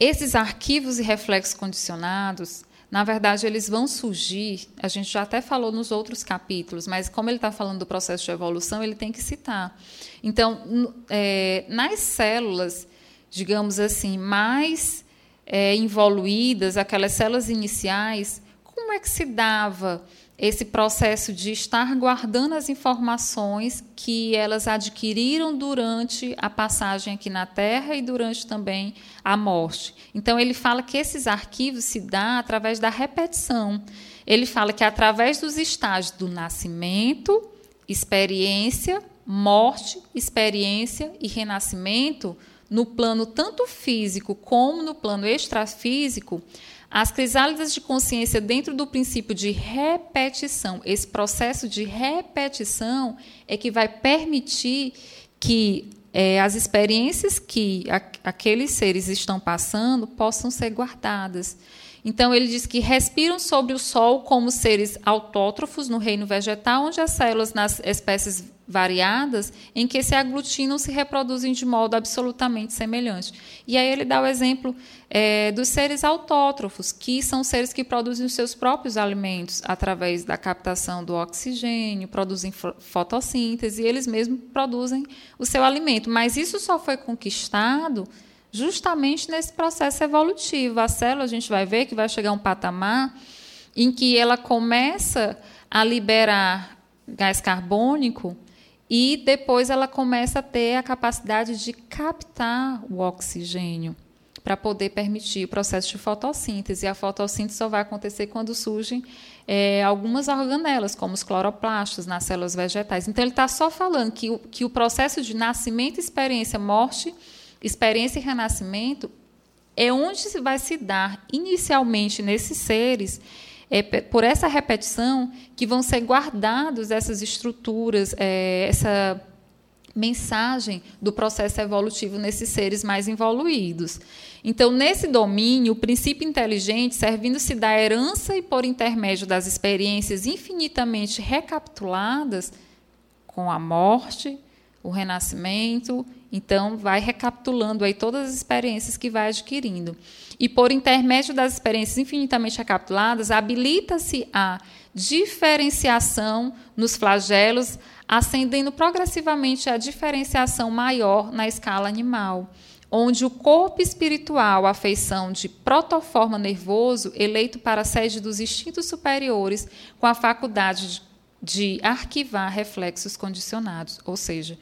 Esses arquivos e reflexos condicionados, na verdade, eles vão surgir, a gente já até falou nos outros capítulos, mas como ele está falando do processo de evolução, ele tem que citar. Então, é, nas células, digamos assim, mais é, evoluídas, aquelas células iniciais, como é que se dava esse processo de estar guardando as informações que elas adquiriram durante a passagem aqui na Terra e durante também a morte. Então ele fala que esses arquivos se dá através da repetição. Ele fala que através dos estágios do nascimento, experiência, morte, experiência e renascimento, no plano tanto físico como no plano extrafísico, as crisálidas de consciência, dentro do princípio de repetição, esse processo de repetição é que vai permitir que é, as experiências que a, aqueles seres estão passando possam ser guardadas. Então, ele diz que respiram sobre o Sol como seres autótrofos no reino vegetal, onde as células nas espécies variadas, em que se aglutinam, se reproduzem de modo absolutamente semelhante. E aí ele dá o exemplo é, dos seres autótrofos, que são seres que produzem os seus próprios alimentos através da captação do oxigênio, produzem fotossíntese, e eles mesmos produzem o seu alimento. Mas isso só foi conquistado justamente nesse processo evolutivo. A célula, a gente vai ver que vai chegar a um patamar em que ela começa a liberar gás carbônico e depois ela começa a ter a capacidade de captar o oxigênio para poder permitir o processo de fotossíntese. E a fotossíntese só vai acontecer quando surgem é, algumas organelas, como os cloroplastos nas células vegetais. Então, ele está só falando que o, que o processo de nascimento, experiência, morte experiência e renascimento é onde se vai se dar inicialmente nesses seres, é, por essa repetição, que vão ser guardados essas estruturas, é, essa mensagem do processo evolutivo nesses seres mais evoluídos. Então, nesse domínio, o princípio inteligente, servindo-se da herança e por intermédio das experiências infinitamente recapituladas, com a morte, o renascimento então, vai recapitulando aí todas as experiências que vai adquirindo. E por intermédio das experiências infinitamente recapituladas, habilita-se a diferenciação nos flagelos ascendendo progressivamente a diferenciação maior na escala animal, onde o corpo espiritual, a feição de protoforma nervoso, eleito para a sede dos instintos superiores, com a faculdade de, de arquivar reflexos condicionados, ou seja,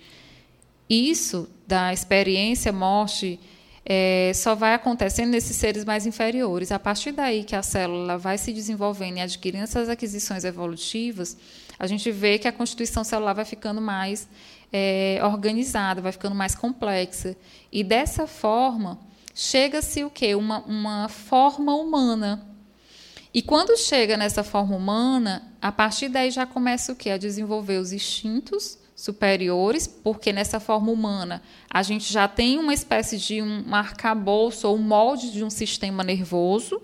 isso da experiência morte é, só vai acontecendo nesses seres mais inferiores. A partir daí que a célula vai se desenvolvendo e adquirindo essas aquisições evolutivas, a gente vê que a constituição celular vai ficando mais é, organizada, vai ficando mais complexa. E dessa forma, chega-se o quê? Uma, uma forma humana. E quando chega nessa forma humana, a partir daí já começa o quê? A desenvolver os instintos superiores, porque nessa forma humana a gente já tem uma espécie de um arcabouço ou um molde de um sistema nervoso,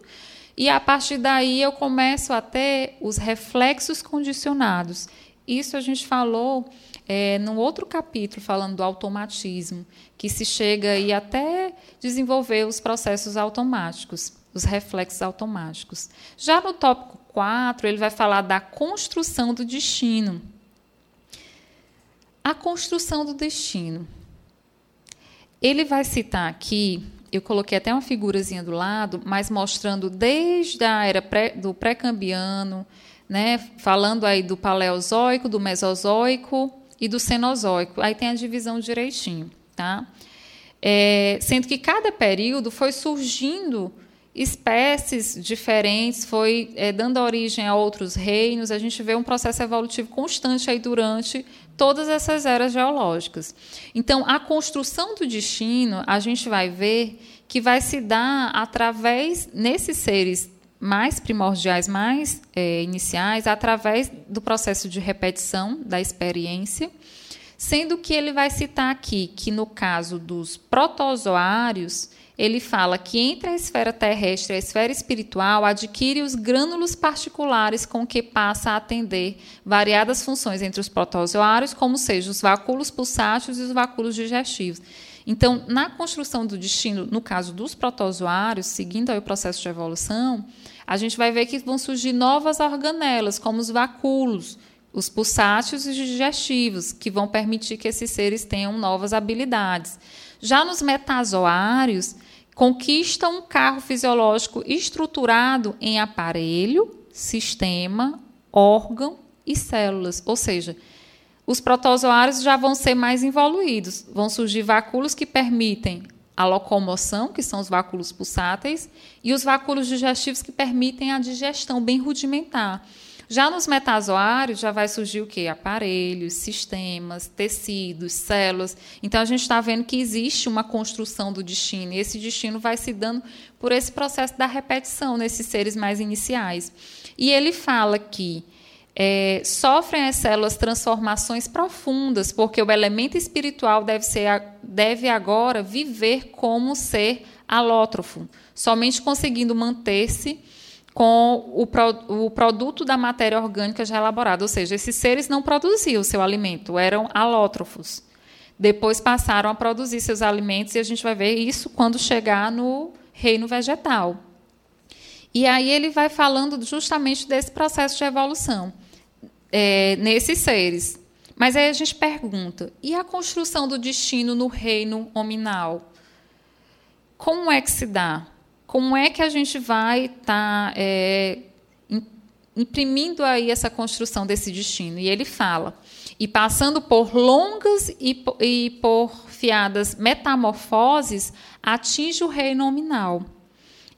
e a partir daí eu começo a ter os reflexos condicionados. Isso a gente falou é, no outro capítulo, falando do automatismo, que se chega aí até desenvolver os processos automáticos, os reflexos automáticos. Já no tópico 4, ele vai falar da construção do destino. A construção do destino. Ele vai citar aqui, eu coloquei até uma figurazinha do lado, mas mostrando desde a era pré, do pré-cambiano, né, falando aí do paleozoico, do mesozoico e do cenozoico. Aí tem a divisão direitinho, tá? É, sendo que cada período foi surgindo espécies diferentes, foi é, dando origem a outros reinos. A gente vê um processo evolutivo constante aí durante todas essas eras geológicas. Então, a construção do destino, a gente vai ver que vai se dar através, nesses seres mais primordiais, mais é, iniciais, através do processo de repetição da experiência, sendo que ele vai citar aqui que, no caso dos protozoários, ele fala que entre a esfera terrestre e a esfera espiritual adquire os grânulos particulares com que passa a atender variadas funções entre os protozoários, como sejam os vacúolos pulsáteis e os vacúolos digestivos. Então, na construção do destino, no caso dos protozoários, seguindo o processo de evolução, a gente vai ver que vão surgir novas organelas, como os vacúolos, os pulsáteis e os digestivos, que vão permitir que esses seres tenham novas habilidades. Já nos metazoários, conquista um carro fisiológico estruturado em aparelho, sistema, órgão e células. Ou seja, os protozoários já vão ser mais evoluídos. Vão surgir vacúolos que permitem a locomoção, que são os vacúolos pulsáteis, e os vacúolos digestivos que permitem a digestão bem rudimentar. Já nos metazoários já vai surgir o quê? Aparelhos, sistemas, tecidos, células. Então a gente está vendo que existe uma construção do destino e esse destino vai se dando por esse processo da repetição nesses seres mais iniciais. E ele fala que é, sofrem as células transformações profundas, porque o elemento espiritual deve, ser, deve agora viver como ser alótrofo, somente conseguindo manter-se com o, pro, o produto da matéria orgânica já elaborada. Ou seja, esses seres não produziam o seu alimento, eram alótrofos. Depois passaram a produzir seus alimentos e a gente vai ver isso quando chegar no reino vegetal. E aí ele vai falando justamente desse processo de evolução é, nesses seres. Mas aí a gente pergunta: e a construção do destino no reino hominal? Como é que se dá? Como é que a gente vai estar tá, é, imprimindo aí essa construção desse destino? E ele fala, e passando por longas e, por fiadas metamorfoses, atinge o reino nominal,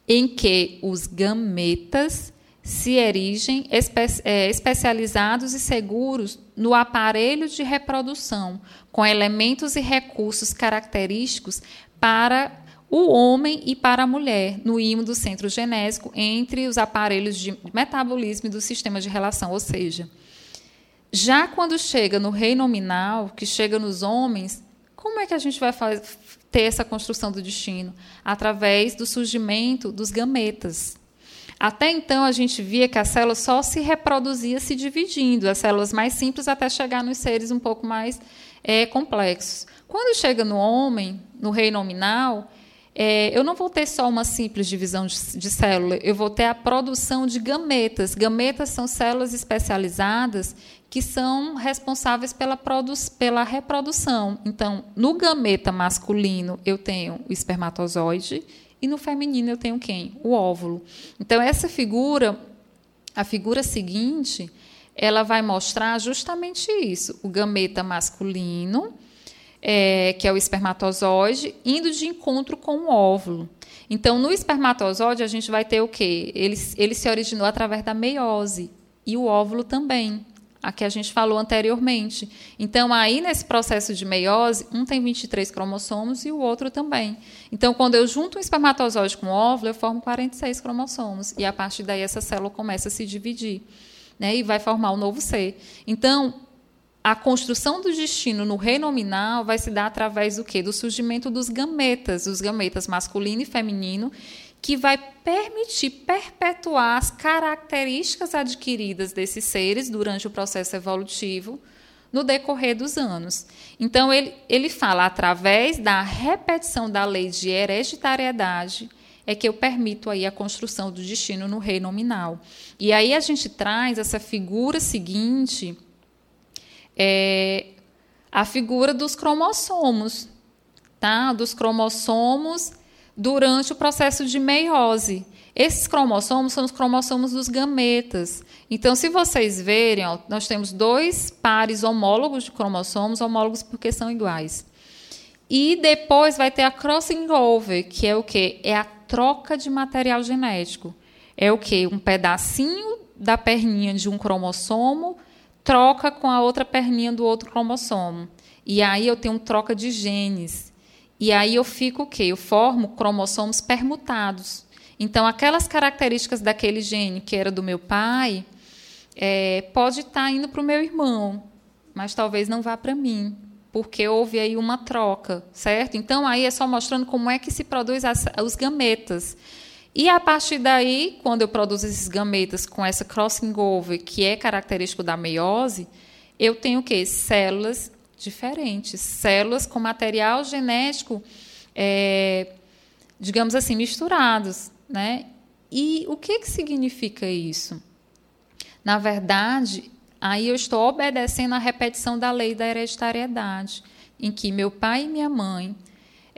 em que os gametas se erigem espe é, especializados e seguros no aparelho de reprodução, com elementos e recursos característicos para o homem e para a mulher, no ímã do centro genésico, entre os aparelhos de metabolismo e do sistema de relação. Ou seja, já quando chega no rei nominal, que chega nos homens, como é que a gente vai ter essa construção do destino? Através do surgimento dos gametas. Até então, a gente via que a célula só se reproduzia se dividindo, as células mais simples até chegar nos seres um pouco mais é, complexos. Quando chega no homem, no rei nominal, é, eu não vou ter só uma simples divisão de, de, célula, eu vou ter a produção de gametas. Gametas são células especializadas que são responsáveis pela, pela reprodução. Então, no gameta masculino, eu tenho o espermatozoide e no feminino eu tenho quem? O óvulo. Então, essa figura, a figura seguinte, ela vai mostrar justamente isso: o gameta masculino, é, que é o espermatozoide, indo de encontro com o óvulo. Então, no espermatozoide, a gente vai ter o quê? Ele, ele se originou através da meiose e o óvulo também a que a gente falou anteriormente. Então, aí nesse processo de meiose, um tem 23 cromossomos e o outro também. Então, quando eu junto um espermatozoide com um óvulo, eu formo 46 cromossomos. E a partir daí essa célula começa a se dividir. Né, e vai formar um novo ser. Então, a construção do destino no reino nominal vai se dar através do quê? Do surgimento dos gametas, os gametas masculino e feminino, que vai permitir perpetuar as características adquiridas desses seres durante o processo evolutivo no decorrer dos anos. Então, ele, ele fala, através da repetição da lei de hereditariedade, é que eu permito aí a construção do destino no rei nominal. E aí a gente traz essa figura seguinte, é, a figura dos cromossomos, tá? Dos cromossomos durante o processo de meiose. Esses cromossomos são os cromossomos dos gametas. Então, se vocês verem, ó, nós temos dois pares homólogos de cromossomos, homólogos porque são iguais. E depois vai ter a crossing over, que é o quê? É a troca de material genético. É o quê? Um pedacinho da perninha de um cromossomo troca com a outra perninha do outro cromossomo. E aí eu tenho troca de genes. E aí eu fico o quê? Eu formo cromossomos permutados. Então, aquelas características daquele gene que era do meu pai, é, pode estar tá indo para o meu irmão, mas talvez não vá para mim, porque houve aí uma troca, certo? Então, aí é só mostrando como é que se produz as, os gametas. E a partir daí, quando eu produzo esses gametas com essa crossing over, que é característico da meiose, eu tenho o quê? Células diferentes, células com material genético, é, digamos assim, misturados. Né? E o que, que significa isso? Na verdade, aí eu estou obedecendo à repetição da lei da hereditariedade, em que meu pai e minha mãe,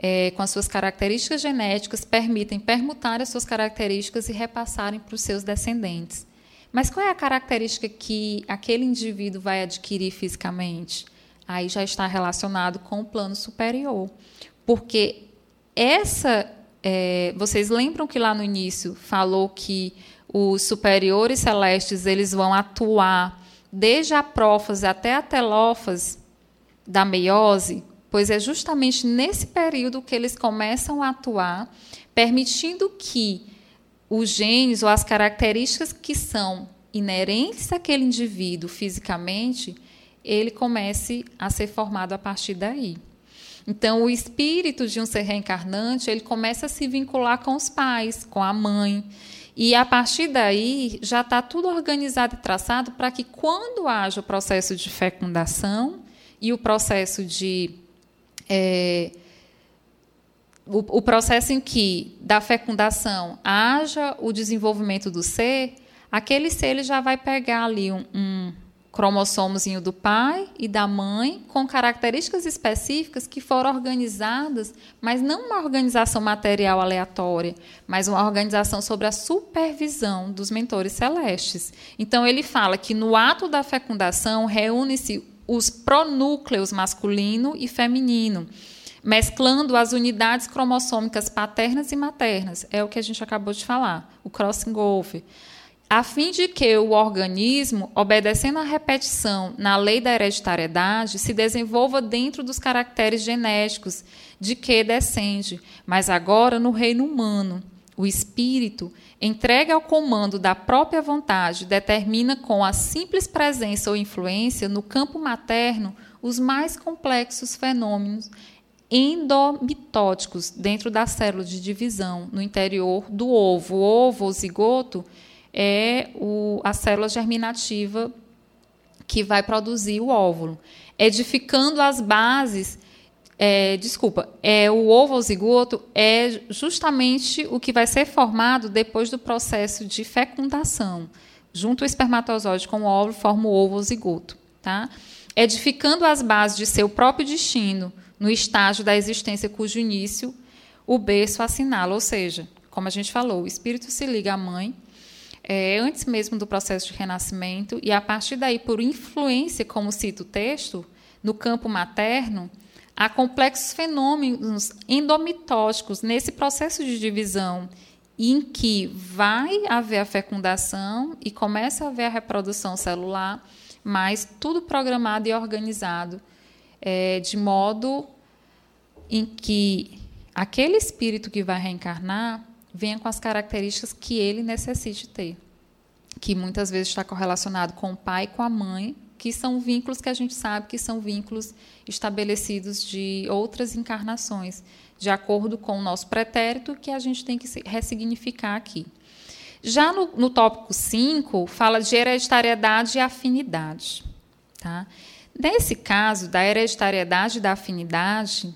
é, com as suas características genéticas, permitem permutar as suas características e repassarem para os seus descendentes. Mas qual é a característica que aquele indivíduo vai adquirir fisicamente? aí já está relacionado com o plano superior. Porque essa. É, vocês lembram que lá no início falou que os superiores celestes eles vão atuar desde a prófase até a telófase da meiose? Pois é justamente nesse período que eles começam a atuar, permitindo que os genes ou as características que são inerentes àquele indivíduo fisicamente ele comece a ser formado a partir daí. Então, o espírito de um ser reencarnante, ele começa a se vincular com os pais, com a mãe. E a partir daí, já está tudo organizado e traçado para que, quando haja o processo de fecundação e o processo de. É, o, o, processo em que, da fecundação, haja o desenvolvimento do ser, aquele ser ele já vai pegar ali um, um cromossomozinho do pai e da mãe com características específicas que foram organizadas, mas não uma organização material aleatória, mas uma organização sobre a supervisão dos mentores celestes. Então ele fala que no ato da fecundação reúne-se os pronúcleos masculino e feminino, mesclando as unidades cromossômicas paternas e maternas. É o que a gente acabou de falar, o crossing over a fim de que o organismo, obedecendo à repetição na lei da hereditariedade, se desenvolva dentro dos caracteres genéticos de que descende, mas agora no reino humano. O espírito, entregue ao comando da própria vontade, determina com a simples presença ou influência no campo materno os mais complexos fenômenos endomitóticos dentro da célula de divisão, no interior do ovo. O ovo ou zigoto é o, a célula germinativa que vai produzir o óvulo, edificando as bases. É, desculpa, é o ovo zigoto é justamente o que vai ser formado depois do processo de fecundação. Junto o espermatozoide com o óvulo forma o ovo zigoto. tá? edificando as bases de seu próprio destino no estágio da existência cujo início o berço assinala, ou seja, como a gente falou, o espírito se liga à mãe é, antes mesmo do processo de renascimento e a partir daí, por influência, como cita o texto, no campo materno, há complexos fenômenos endomitóticos nesse processo de divisão em que vai haver a fecundação e começa a haver a reprodução celular, mas tudo programado e organizado é, de modo em que aquele espírito que vai reencarnar venha com as características que ele necessite ter, que muitas vezes está correlacionado com o pai e com a mãe, que são vínculos que a gente sabe que são vínculos estabelecidos de outras encarnações, de acordo com o nosso pretérito, que a gente tem que ressignificar aqui. Já no, no tópico 5, fala de hereditariedade e afinidade. Tá? Nesse caso, da hereditariedade e da afinidade,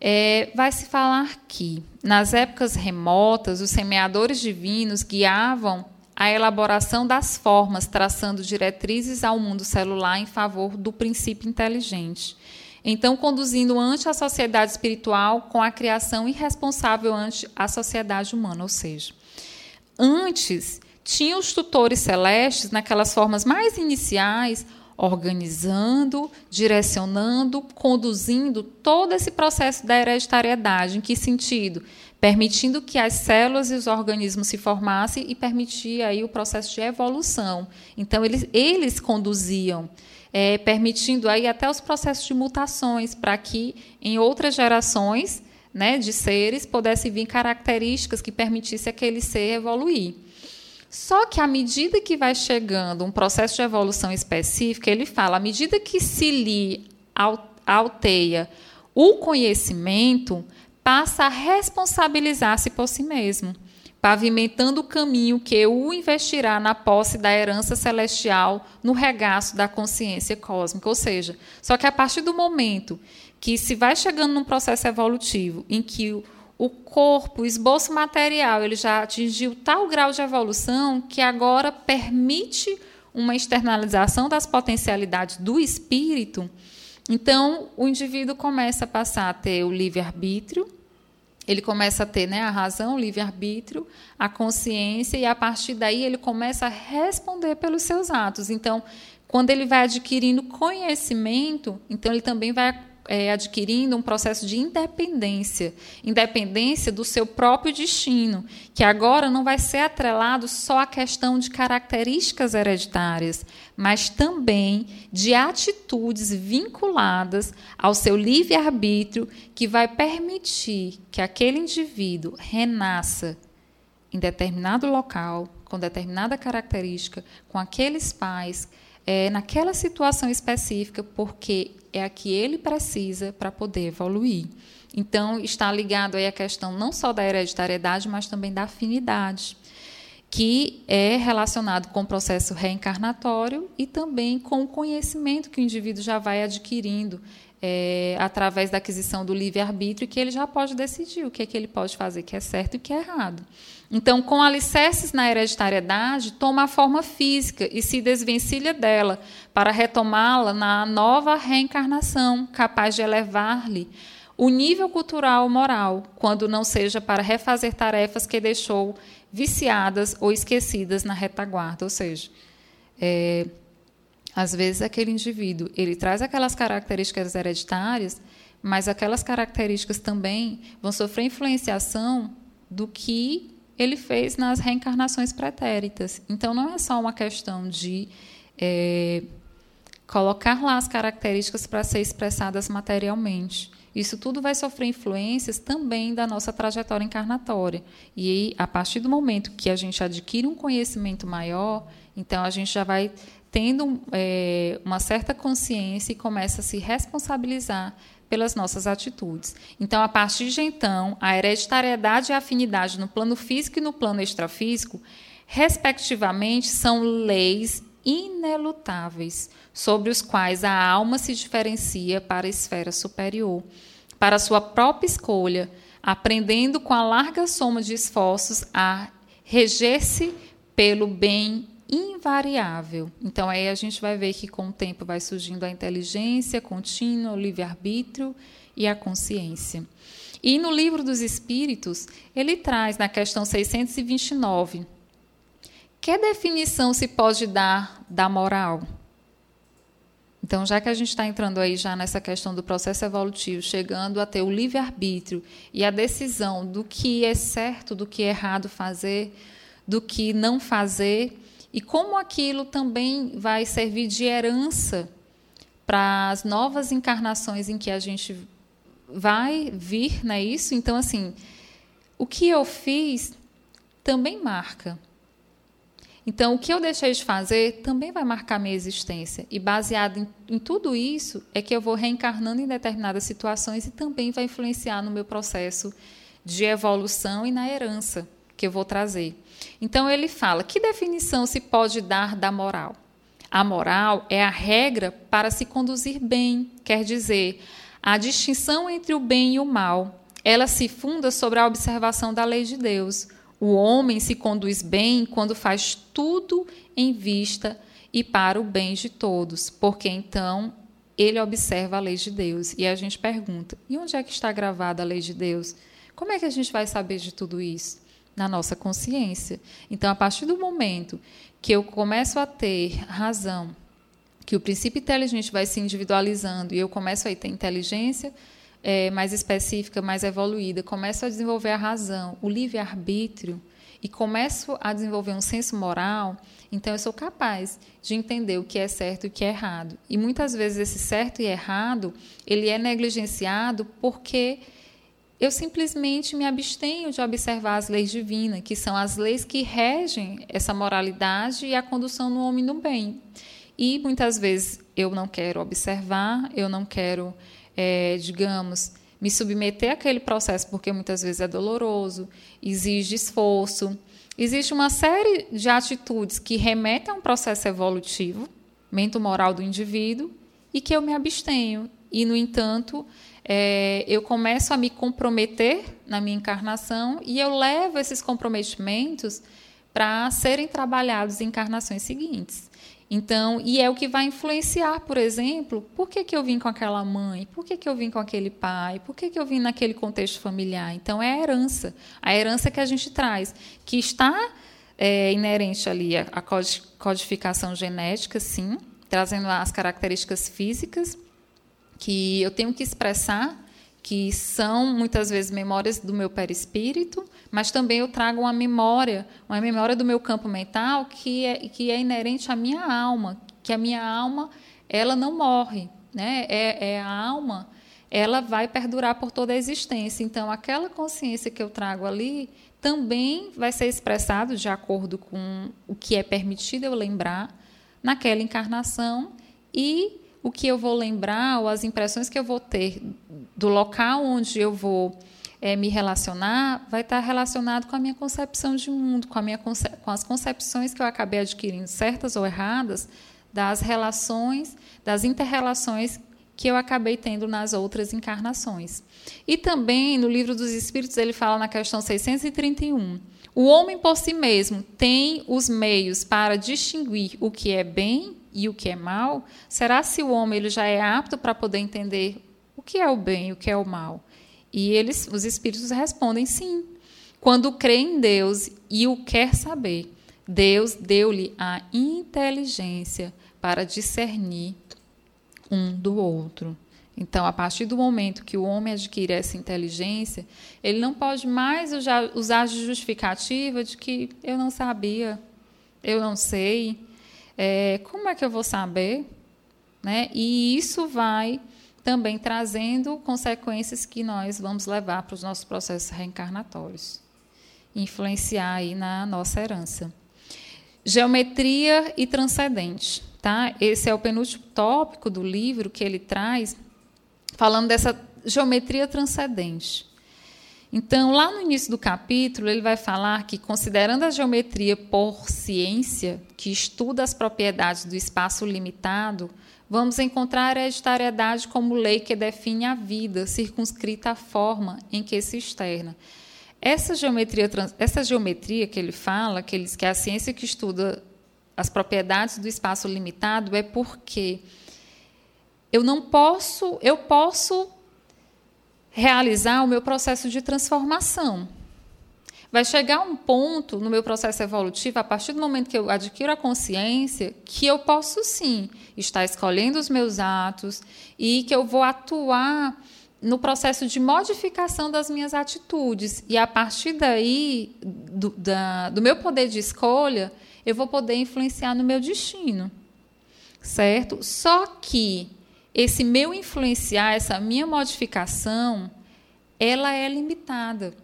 é, vai se falar que, nas épocas remotas, os semeadores divinos guiavam a elaboração das formas, traçando diretrizes ao mundo celular em favor do princípio inteligente. Então, conduzindo ante a sociedade espiritual com a criação irresponsável ante a sociedade humana, ou seja, antes tinha os tutores celestes naquelas formas mais iniciais, organizando, direcionando, conduzindo todo esse processo da hereditariedade. Em que sentido? Permitindo que as células e os organismos se formassem e permitia aí o processo de evolução. Então eles, eles conduziam, é, permitindo aí até os processos de mutações para que em outras gerações né, de seres pudessem vir características que permitissem aquele ser evoluir. Só que à medida que vai chegando um processo de evolução específica, ele fala, à medida que se lhe alteia o conhecimento, passa a responsabilizar-se por si mesmo, pavimentando o caminho que o investirá na posse da herança celestial no regaço da consciência cósmica. Ou seja, só que a partir do momento que se vai chegando num processo evolutivo em que o corpo, o esboço material, ele já atingiu tal grau de evolução que agora permite uma externalização das potencialidades do espírito, então, o indivíduo começa a passar a ter o livre-arbítrio, ele começa a ter né, a razão, o livre-arbítrio, a consciência, e a partir daí ele começa a responder pelos seus atos. Então, quando ele vai adquirindo conhecimento, então ele também vai é, adquirindo um processo de independência, independência do seu próprio destino, que agora não vai ser atrelado só à questão de características hereditárias, mas também de atitudes vinculadas ao seu livre-arbítrio, que vai permitir que aquele indivíduo renasça em determinado local, com determinada característica, com aqueles pais, é, naquela situação específica, porque é a que ele precisa para poder evoluir. Então, está ligado aí a questão não só da hereditariedade, mas também da afinidade, que é relacionado com o processo reencarnatório e também com o conhecimento que o indivíduo já vai adquirindo é, através da aquisição do livre-arbítrio, que ele já pode decidir o que é que ele pode fazer que é certo e que é errado. Então, com alicerces na hereditariedade, toma a forma física e se desvencilha dela para retomá-la na nova reencarnação, capaz de elevar-lhe o nível cultural moral, quando não seja para refazer tarefas que deixou viciadas ou esquecidas na retaguarda. Ou seja, é, às vezes aquele indivíduo ele traz aquelas características hereditárias, mas aquelas características também vão sofrer influenciação do que ele fez nas reencarnações pretéritas. Então, não é só uma questão de é, colocar lá as características para ser expressadas materialmente. Isso tudo vai sofrer influências também da nossa trajetória encarnatória. E a partir do momento que a gente adquire um conhecimento maior, então a gente já vai tendo é, uma certa consciência e começa a se responsabilizar pelas nossas atitudes. Então, a partir de então, a hereditariedade e a afinidade no plano físico e no plano extrafísico, respectivamente, são leis inelutáveis sobre os quais a alma se diferencia para a esfera superior, para sua própria escolha, aprendendo com a larga soma de esforços a reger-se pelo bem invariável. Então aí a gente vai ver que com o tempo vai surgindo a inteligência contínua, o livre-arbítrio e a consciência. E no livro dos Espíritos, ele traz na questão 629 que definição se pode dar da moral? Então, já que a gente está entrando aí já nessa questão do processo evolutivo, chegando a ter o livre-arbítrio e a decisão do que é certo, do que é errado fazer, do que não fazer, e como aquilo também vai servir de herança para as novas encarnações em que a gente vai vir, não é isso? Então, assim, o que eu fiz também marca. Então, o que eu deixei de fazer também vai marcar minha existência. E baseado em, em, tudo isso, é que eu vou reencarnando em determinadas situações e também vai influenciar no meu processo de evolução e na herança que eu vou trazer. Então, ele fala: que definição se pode dar da moral? A moral é a regra para se conduzir bem, quer dizer, a distinção entre o bem e o mal. Ela se funda sobre a observação da lei de Deus o homem se conduz bem quando faz tudo em vista e para o bem de todos, porque então ele observa a lei de Deus. E a gente pergunta: e onde é que está gravada a lei de Deus? Como é que a gente vai saber de tudo isso? Na nossa consciência. Então, a partir do momento que eu começo a ter razão, que o princípio inteligente vai se individualizando e eu começo a ter inteligência, é, mais específica, mais evoluída, começo a desenvolver a razão, o livre-arbítrio, e começo a desenvolver um senso moral, então eu sou capaz de entender o que é certo e o que é errado. E muitas vezes esse certo e errado, ele é negligenciado porque eu simplesmente me abstenho de observar as leis divinas, que são as leis que regem essa moralidade e a condução no homem no bem. E muitas vezes eu não quero observar, eu não quero é, digamos, me submeter àquele processo, porque muitas vezes é doloroso, exige esforço. Existe uma série de atitudes que remetem a um processo evolutivo, mento-moral do indivíduo, e que eu me abstenho. E, no entanto, é, eu começo a me comprometer na minha encarnação e eu levo esses comprometimentos para serem trabalhados em encarnações seguintes. Então, e é o que vai influenciar, por exemplo, por que, que eu vim com aquela mãe, por que, que eu vim com aquele pai, por que, que eu vim naquele contexto familiar. Então, é a herança, a herança que a gente traz, que está é, inerente ali à codificação genética, sim, trazendo as características físicas que eu tenho que expressar que são muitas vezes memórias do meu perispírito, mas também eu trago uma memória, uma memória do meu campo mental que é, que é inerente à minha alma, que a minha alma ela não morre, né? É, é a alma, ela vai perdurar por toda a existência. Então, aquela consciência que eu trago ali também vai ser expressado de acordo com o que é permitido eu lembrar naquela encarnação e o que eu vou lembrar ou as impressões que eu vou ter do local onde eu vou é, me relacionar vai estar relacionado com a minha concepção de mundo, com, a minha com as concepções que eu acabei adquirindo, certas ou erradas, das relações, das interrelações que eu acabei tendo nas outras encarnações. E também no livro dos Espíritos ele fala na questão 631. O homem por si mesmo tem os meios para distinguir o que é bem e o que é mal, será se o homem ele já é apto para poder entender o que é o bem e o que é o mal? E eles, os espíritos respondem sim. Quando crê em Deus e o quer saber, Deus deu-lhe a inteligência para discernir um do outro. Então, a partir do momento que o homem adquire essa inteligência, ele não pode mais usar de justificativa de que eu não sabia, eu não sei, é, como é que eu vou saber? Né? E isso vai também trazendo consequências que nós vamos levar para os nossos processos reencarnatórios, influenciar aí na nossa herança. Geometria e transcendente, tá? Esse é o penúltimo tópico do livro que ele traz, falando dessa geometria transcendente. Então, lá no início do capítulo, ele vai falar que, considerando a geometria por ciência, que estuda as propriedades do espaço limitado, vamos encontrar a hereditariedade como lei que define a vida, circunscrita à forma em que se externa. Essa geometria, essa geometria que ele fala, que, ele, que é a ciência que estuda as propriedades do espaço limitado é porque eu não posso, eu posso realizar o meu processo de transformação. Vai chegar um ponto no meu processo evolutivo, a partir do momento que eu adquiro a consciência, que eu posso sim estar escolhendo os meus atos e que eu vou atuar no processo de modificação das minhas atitudes. E a partir daí, do, da, do meu poder de escolha, eu vou poder influenciar no meu destino. Certo? Só que esse meu influenciar, essa minha modificação, ela é limitada.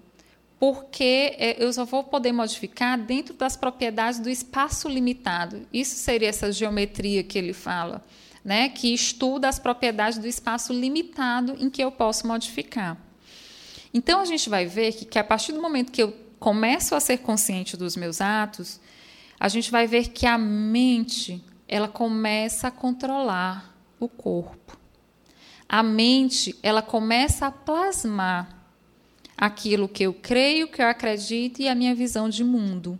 Porque é, eu só vou poder modificar dentro das propriedades do espaço limitado. Isso seria essa geometria que ele fala, né? que estuda as propriedades do espaço limitado em que eu posso modificar. Então, a gente vai ver que, que a partir do momento que eu começo a ser consciente dos meus atos, a gente vai ver que a mente ela começa a controlar o corpo. A mente, ela começa a plasmar aquilo que eu creio, que eu acredito e a minha visão de mundo.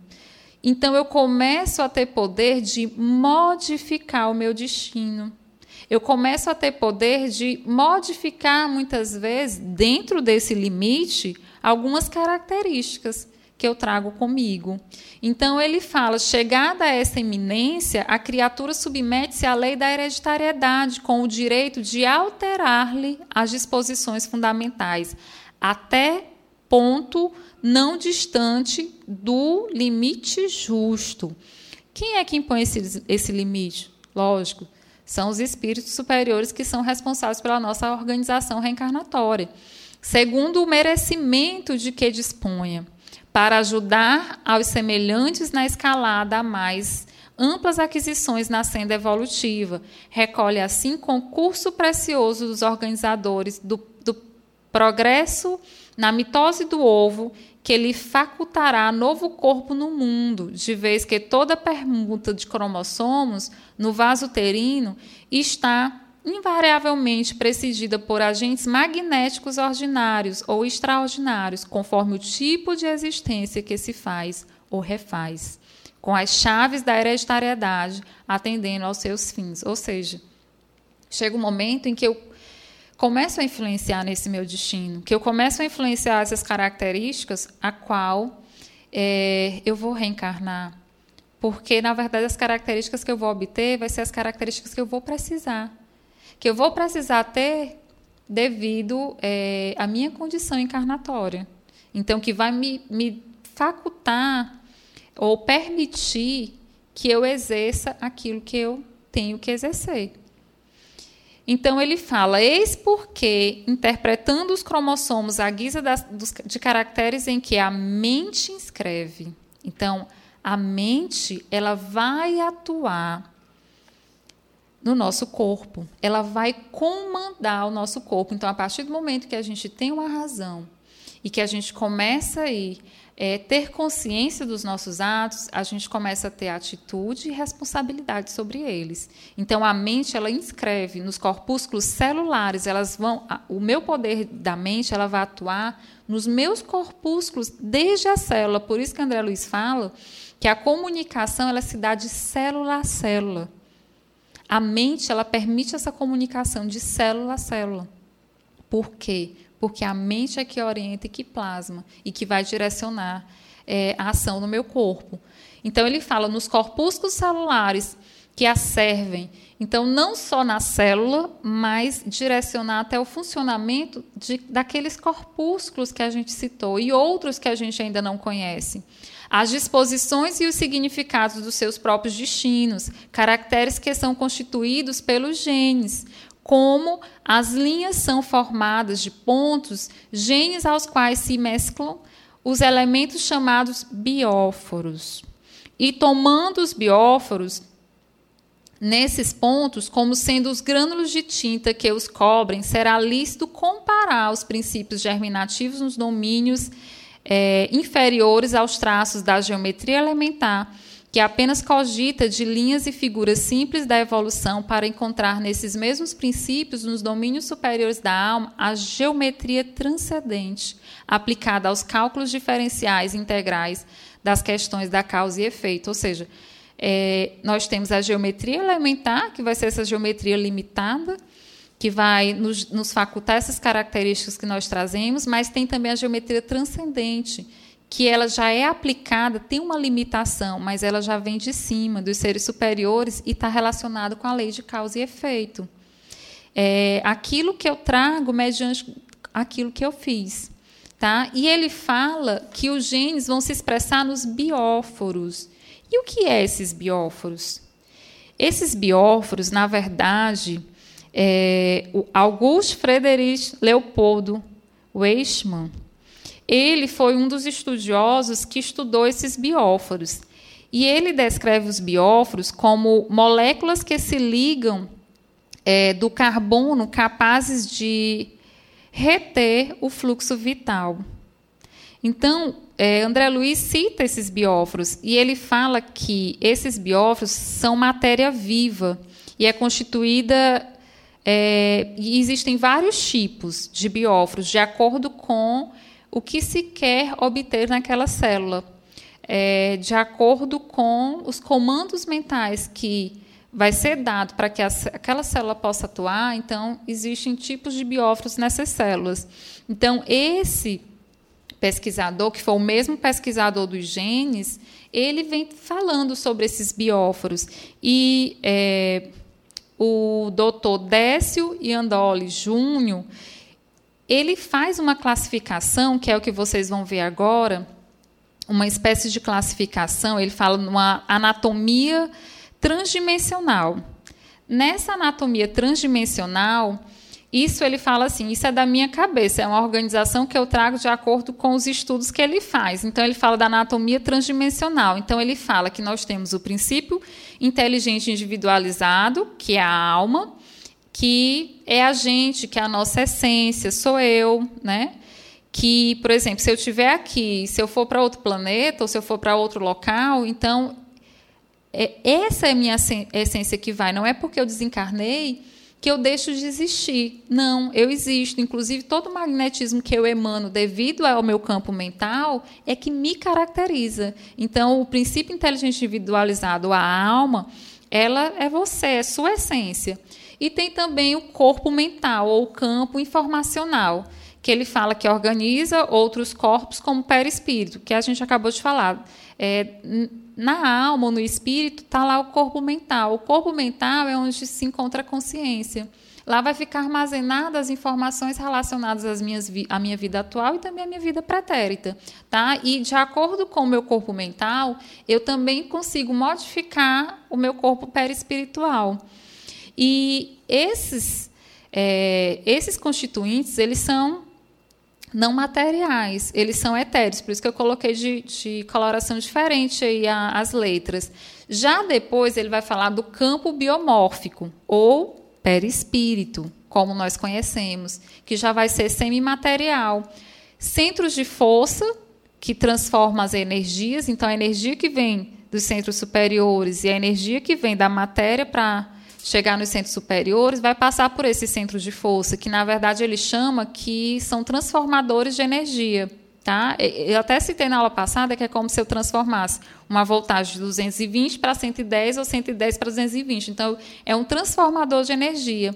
Então eu começo a ter poder de modificar o meu destino. Eu começo a ter poder de modificar muitas vezes dentro desse limite algumas características que eu trago comigo. Então ele fala: chegada a essa eminência, a criatura submete-se à lei da hereditariedade, com o direito de alterar-lhe as disposições fundamentais, até ponto não distante do limite justo. Quem é que impõe esse, esse limite? Lógico, são os espíritos superiores que são responsáveis pela nossa organização reencarnatória, segundo o merecimento de que disponha para ajudar aos semelhantes na escalada a mais amplas aquisições na senda evolutiva. Recolhe, assim, concurso precioso dos organizadores do, do progresso na mitose do ovo, que lhe facultará novo corpo no mundo, de vez que toda permuta de cromossomos no vaso uterino está invariavelmente precedida por agentes magnéticos ordinários ou extraordinários, conforme o tipo de existência que se faz ou refaz, com as chaves da hereditariedade atendendo aos seus fins. Ou seja, chega um momento em que eu começo a influenciar nesse meu destino, que eu começo a influenciar essas características a qual é, eu vou reencarnar. Porque, na verdade, as características que eu vou obter vai ser as características que eu vou precisar que eu vou precisar ter devido é, à minha condição encarnatória. Então, que vai me, me facultar ou permitir que eu exerça aquilo que eu tenho que exercer. Então ele fala: eis porque, interpretando os cromossomos à guisa das, dos, de caracteres em que a mente inscreve. Então, a mente ela vai atuar no nosso corpo. Ela vai comandar o nosso corpo. Então, a partir do momento que a gente tem uma razão e que a gente começa a é, ter consciência dos nossos atos, a gente começa a ter atitude e responsabilidade sobre eles. Então, a mente ela inscreve nos corpúsculos celulares. Elas vão, o meu poder da mente ela vai atuar nos meus corpúsculos desde a célula. Por isso que André Luiz fala que a comunicação ela se dá de célula a célula. A mente ela permite essa comunicação de célula a célula. Por quê? Porque a mente é que orienta e que plasma e que vai direcionar é, a ação no meu corpo. Então ele fala nos corpúsculos celulares que a servem. Então, não só na célula, mas direcionar até o funcionamento de, daqueles corpúsculos que a gente citou e outros que a gente ainda não conhece as disposições e os significados dos seus próprios destinos, caracteres que são constituídos pelos genes, como as linhas são formadas de pontos, genes aos quais se mesclam os elementos chamados bióforos. E tomando os bióforos, nesses pontos, como sendo os grânulos de tinta que os cobrem, será lícito comparar os princípios germinativos nos domínios é, inferiores aos traços da geometria elementar, que apenas cogita de linhas e figuras simples da evolução para encontrar nesses mesmos princípios, nos domínios superiores da alma, a geometria transcendente, aplicada aos cálculos diferenciais integrais das questões da causa e efeito. Ou seja, é, nós temos a geometria elementar, que vai ser essa geometria limitada, que vai nos, nos facultar essas características que nós trazemos, mas tem também a geometria transcendente, que ela já é aplicada, tem uma limitação, mas ela já vem de cima, dos seres superiores, e está relacionado com a lei de causa e efeito. É, aquilo que eu trago mediante aquilo que eu fiz. Tá? E ele fala que os genes vão se expressar nos bióforos. E o que é esses bióforos? Esses bióforos, na verdade, é, o August Friedrich Leopoldo Weismann, ele foi um dos estudiosos que estudou esses bióforos. E ele descreve os bióforos como moléculas que se ligam é, do carbono capazes de reter o fluxo vital. Então, é, André Luiz cita esses bióforos e ele fala que esses bióforos são matéria viva e é constituída. É, e existem vários tipos de bióforos, de acordo com o que se quer obter naquela célula, é, de acordo com os comandos mentais que vai ser dado para que aquela célula possa atuar, então existem tipos de bióforos nessas células. Então, esse pesquisador, que foi o mesmo pesquisador dos genes, ele vem falando sobre esses bióforos. E é, o doutor Décio Iandoli Júnior, ele faz uma classificação, que é o que vocês vão ver agora, uma espécie de classificação, ele fala numa anatomia transdimensional. Nessa anatomia transdimensional, isso ele fala assim, isso é da minha cabeça, é uma organização que eu trago de acordo com os estudos que ele faz. Então ele fala da anatomia transdimensional. Então ele fala que nós temos o princípio inteligente individualizado, que é a alma, que é a gente, que é a nossa essência, sou eu, né? Que, por exemplo, se eu estiver aqui, se eu for para outro planeta ou se eu for para outro local, então é, essa é a minha essência que vai. Não é porque eu desencarnei que eu deixo de existir. Não, eu existo. Inclusive, todo o magnetismo que eu emano devido ao meu campo mental é que me caracteriza. Então, o princípio inteligente individualizado, a alma, ela é você, é sua essência. E tem também o corpo mental, ou o campo informacional, que ele fala que organiza outros corpos como perispírito, que a gente acabou de falar. É, na alma ou no espírito está lá o corpo mental. O corpo mental é onde se encontra a consciência. Lá vai ficar armazenadas as informações relacionadas às minhas à minha vida atual e também à minha vida pretérita. Tá? E, de acordo com o meu corpo mental, eu também consigo modificar o meu corpo perispiritual. E esses, é, esses constituintes, eles são não materiais, eles são etéreos, por isso que eu coloquei de, de coloração diferente aí a, as letras. Já depois ele vai falar do campo biomórfico, ou perispírito, como nós conhecemos, que já vai ser semimaterial. Centros de força, que transformam as energias, então a energia que vem dos centros superiores e a energia que vem da matéria para chegar nos centros superiores, vai passar por esses centros de força, que na verdade ele chama que são transformadores de energia. Tá? Eu até citei na aula passada que é como se eu transformasse uma voltagem de 220 para 110 ou 110 para 220. Então, é um transformador de energia.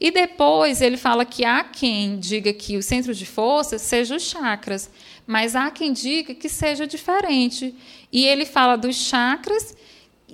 E depois ele fala que há quem diga que o centro de força seja os chakras, mas há quem diga que seja diferente. E ele fala dos chakras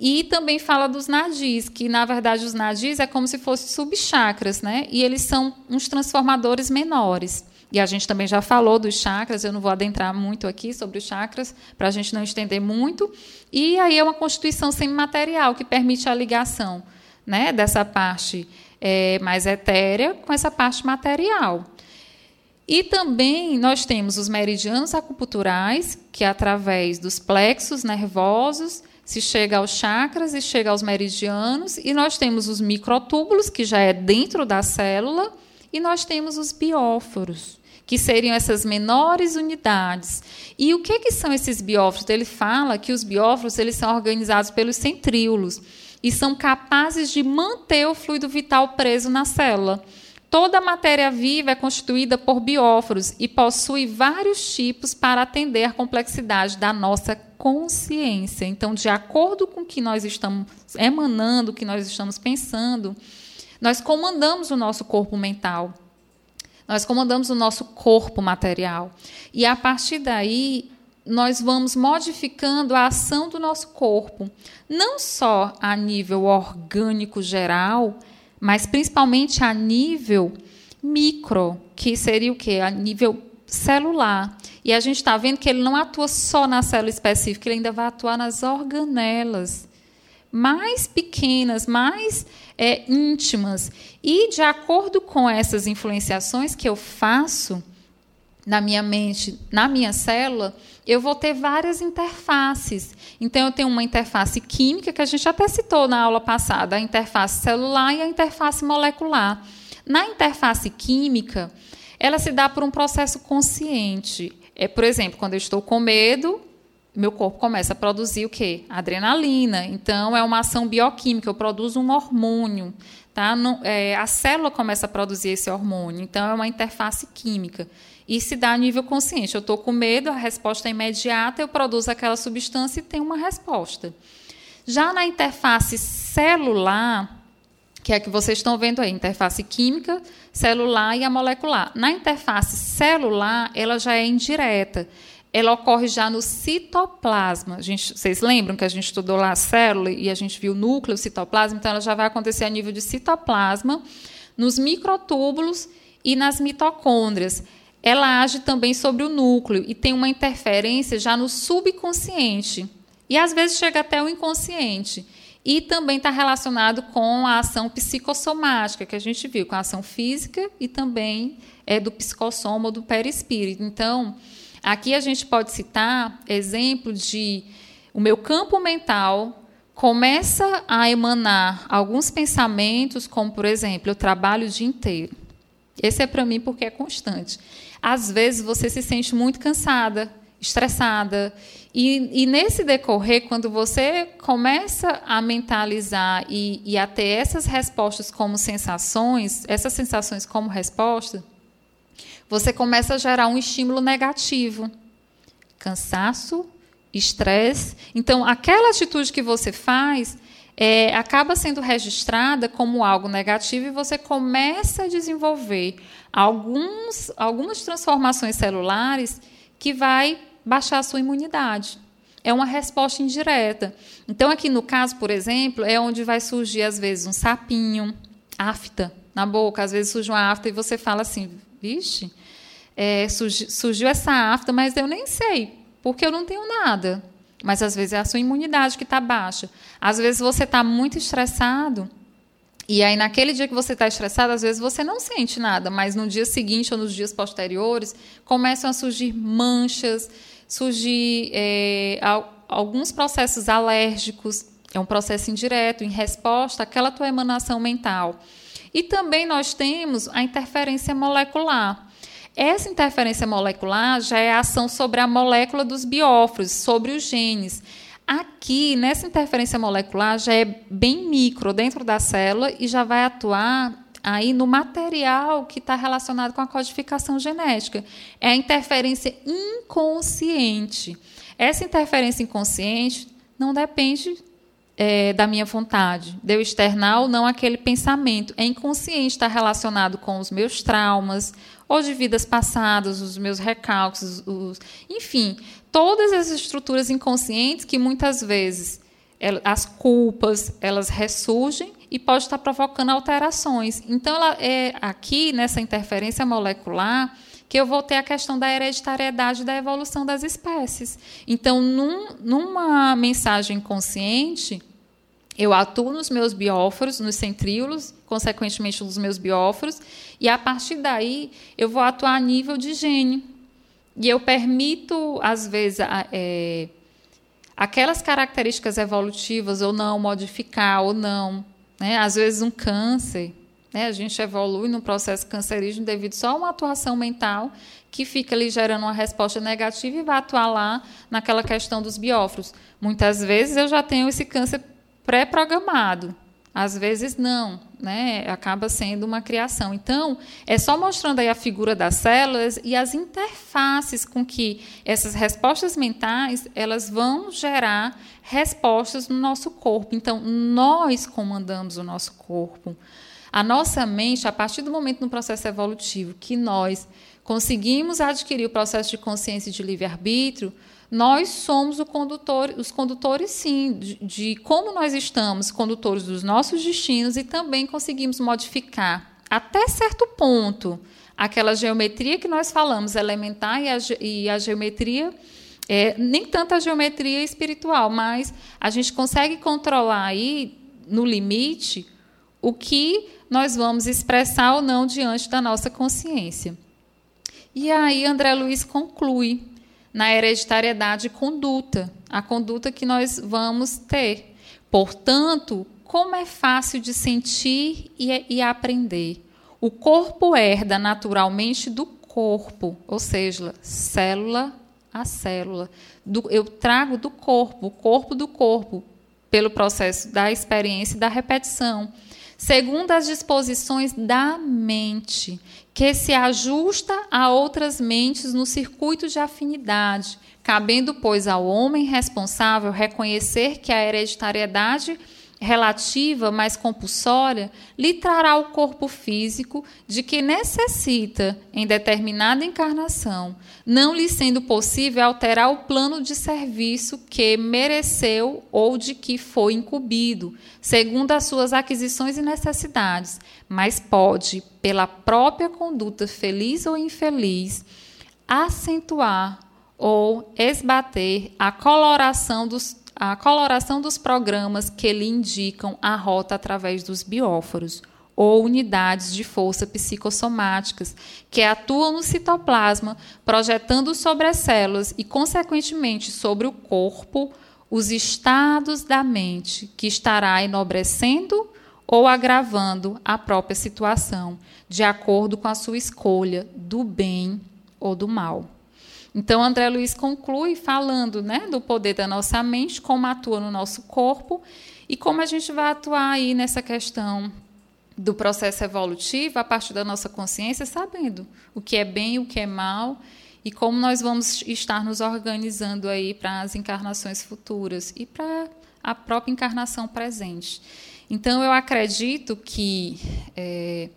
e também fala dos nadis, que na verdade os nadis é como se fossem subchakras, né? E eles são uns transformadores menores. E a gente também já falou dos chakras, eu não vou adentrar muito aqui sobre os chakras, para a gente não estender muito. E aí é uma constituição semimaterial que permite a ligação né, dessa parte é, mais etérea com essa parte material. E também nós temos os meridianos acupunturais, que através dos plexos nervosos se chega aos chakras e chega aos meridianos, e nós temos os microtúbulos, que já é dentro da célula, e nós temos os bióforos, que seriam essas menores unidades. E o que, que são esses bióforos? Ele fala que os bióforos eles são organizados pelos centríolos e são capazes de manter o fluido vital preso na célula. Toda matéria viva é constituída por bióforos e possui vários tipos para atender à complexidade da nossa consciência. Então, de acordo com o que nós estamos emanando, o que nós estamos pensando, nós comandamos o nosso corpo mental. Nós comandamos o nosso corpo material. E a partir daí, nós vamos modificando a ação do nosso corpo, não só a nível orgânico geral, mas principalmente a nível micro, que seria o quê? A nível celular. E a gente está vendo que ele não atua só na célula específica, ele ainda vai atuar nas organelas mais pequenas, mais é, íntimas. E de acordo com essas influenciações que eu faço na minha mente, na minha célula, eu vou ter várias interfaces. Então, eu tenho uma interface química, que a gente até citou na aula passada, a interface celular e a interface molecular. Na interface química, ela se dá por um processo consciente. É, por exemplo, quando eu estou com medo, meu corpo começa a produzir o quê? Adrenalina. Então, é uma ação bioquímica, eu produzo um hormônio. Tá? É, a célula começa a produzir esse hormônio. Então, é uma interface química e se dá a nível consciente. Eu estou com medo, a resposta é imediata, eu produzo aquela substância e tenho uma resposta. Já na interface celular, que é a que vocês estão vendo aí, interface química, celular e a molecular. Na interface celular, ela já é indireta. Ela ocorre já no citoplasma. Gente, vocês lembram que a gente estudou lá a célula e a gente viu o núcleo, o citoplasma? Então, ela já vai acontecer a nível de citoplasma, nos microtúbulos e nas mitocôndrias ela age também sobre o núcleo e tem uma interferência já no subconsciente. E às vezes chega até o inconsciente. E também está relacionado com a ação psicossomática, que a gente viu, com a ação física e também é do psicossoma ou do perispírito. Então, aqui a gente pode citar exemplo de o meu campo mental começa a emanar alguns pensamentos, como, por exemplo, eu trabalho o dia inteiro. Esse é para mim porque é constante. Às vezes você se sente muito cansada, estressada. E, e nesse decorrer, quando você começa a mentalizar e, e a ter essas respostas como sensações, essas sensações como resposta, você começa a gerar um estímulo negativo. Cansaço, estresse. Então, aquela atitude que você faz é, acaba sendo registrada como algo negativo e você começa a desenvolver alguns, algumas transformações celulares que vai baixar a sua imunidade. É uma resposta indireta. Então, aqui no caso, por exemplo, é onde vai surgir, às vezes, um sapinho, afta na boca, às vezes surge uma afta e você fala assim, vixe, é, surgiu, surgiu essa afta, mas eu nem sei, porque eu não tenho nada. Mas às vezes é a sua imunidade que está baixa. Às vezes você está muito estressado. E aí, naquele dia que você está estressado, às vezes você não sente nada, mas no dia seguinte ou nos dias posteriores, começam a surgir manchas, surgir é, alguns processos alérgicos. É um processo indireto, em resposta àquela tua emanação mental. E também nós temos a interferência molecular. Essa interferência molecular já é a ação sobre a molécula dos bióforos, sobre os genes. Aqui, nessa interferência molecular, já é bem micro dentro da célula e já vai atuar aí no material que está relacionado com a codificação genética. É a interferência inconsciente. Essa interferência inconsciente não depende é, da minha vontade, de eu externar ou não aquele pensamento. É inconsciente, está relacionado com os meus traumas, ou de vidas passadas, os meus recalques, os, enfim, todas as estruturas inconscientes que muitas vezes as culpas elas ressurgem e pode estar provocando alterações. Então, ela é aqui nessa interferência molecular que eu vou ter a questão da hereditariedade da evolução das espécies. Então, num, numa mensagem consciente, eu atuo nos meus bióforos, nos centríolos, consequentemente nos meus bióforos, e a partir daí eu vou atuar a nível de gene. E eu permito, às vezes, é, aquelas características evolutivas ou não, modificar ou não. Né? Às vezes, um câncer, né? a gente evolui no processo cancerígeno devido só a uma atuação mental que fica ali gerando uma resposta negativa e vai atuar lá naquela questão dos bióforos. Muitas vezes eu já tenho esse câncer pré-programado. Às vezes não, né? Acaba sendo uma criação. Então, é só mostrando aí a figura das células e as interfaces com que essas respostas mentais, elas vão gerar respostas no nosso corpo. Então, nós comandamos o nosso corpo. A nossa mente, a partir do momento no processo evolutivo que nós conseguimos adquirir o processo de consciência e de livre-arbítrio, nós somos condutor, os condutores, sim, de, de, como nós estamos, condutores dos nossos destinos e também conseguimos modificar, até certo ponto, aquela geometria que nós falamos, elementar e a, e a geometria, é, nem tanto a geometria espiritual, mas a gente consegue controlar aí, no limite, o que nós vamos expressar ou não diante da nossa consciência. E aí André Luiz conclui na hereditariedade conduta, a conduta que nós vamos ter. Portanto, como é fácil de sentir e, e aprender. O corpo herda naturalmente do corpo, ou seja, célula a célula. Do, eu trago do corpo, o corpo do corpo, pelo processo da experiência e da repetição segundo as disposições da mente, que se ajusta a outras mentes no circuito de afinidade, cabendo, pois, ao homem responsável reconhecer que a hereditariedade relativa, mas compulsória, lhe trará o corpo físico de que necessita em determinada encarnação, não lhe sendo possível alterar o plano de serviço que mereceu ou de que foi incumbido, segundo as suas aquisições e necessidades, mas pode, pela própria conduta feliz ou infeliz, acentuar ou esbater a coloração dos a coloração dos programas que lhe indicam a rota através dos bióforos ou unidades de força psicossomáticas que atuam no citoplasma, projetando sobre as células e, consequentemente, sobre o corpo os estados da mente que estará enobrecendo ou agravando a própria situação, de acordo com a sua escolha do bem ou do mal. Então, André Luiz conclui falando né, do poder da nossa mente, como atua no nosso corpo e como a gente vai atuar aí nessa questão do processo evolutivo a partir da nossa consciência, sabendo o que é bem e o que é mal e como nós vamos estar nos organizando aí para as encarnações futuras e para a própria encarnação presente. Então, eu acredito que é,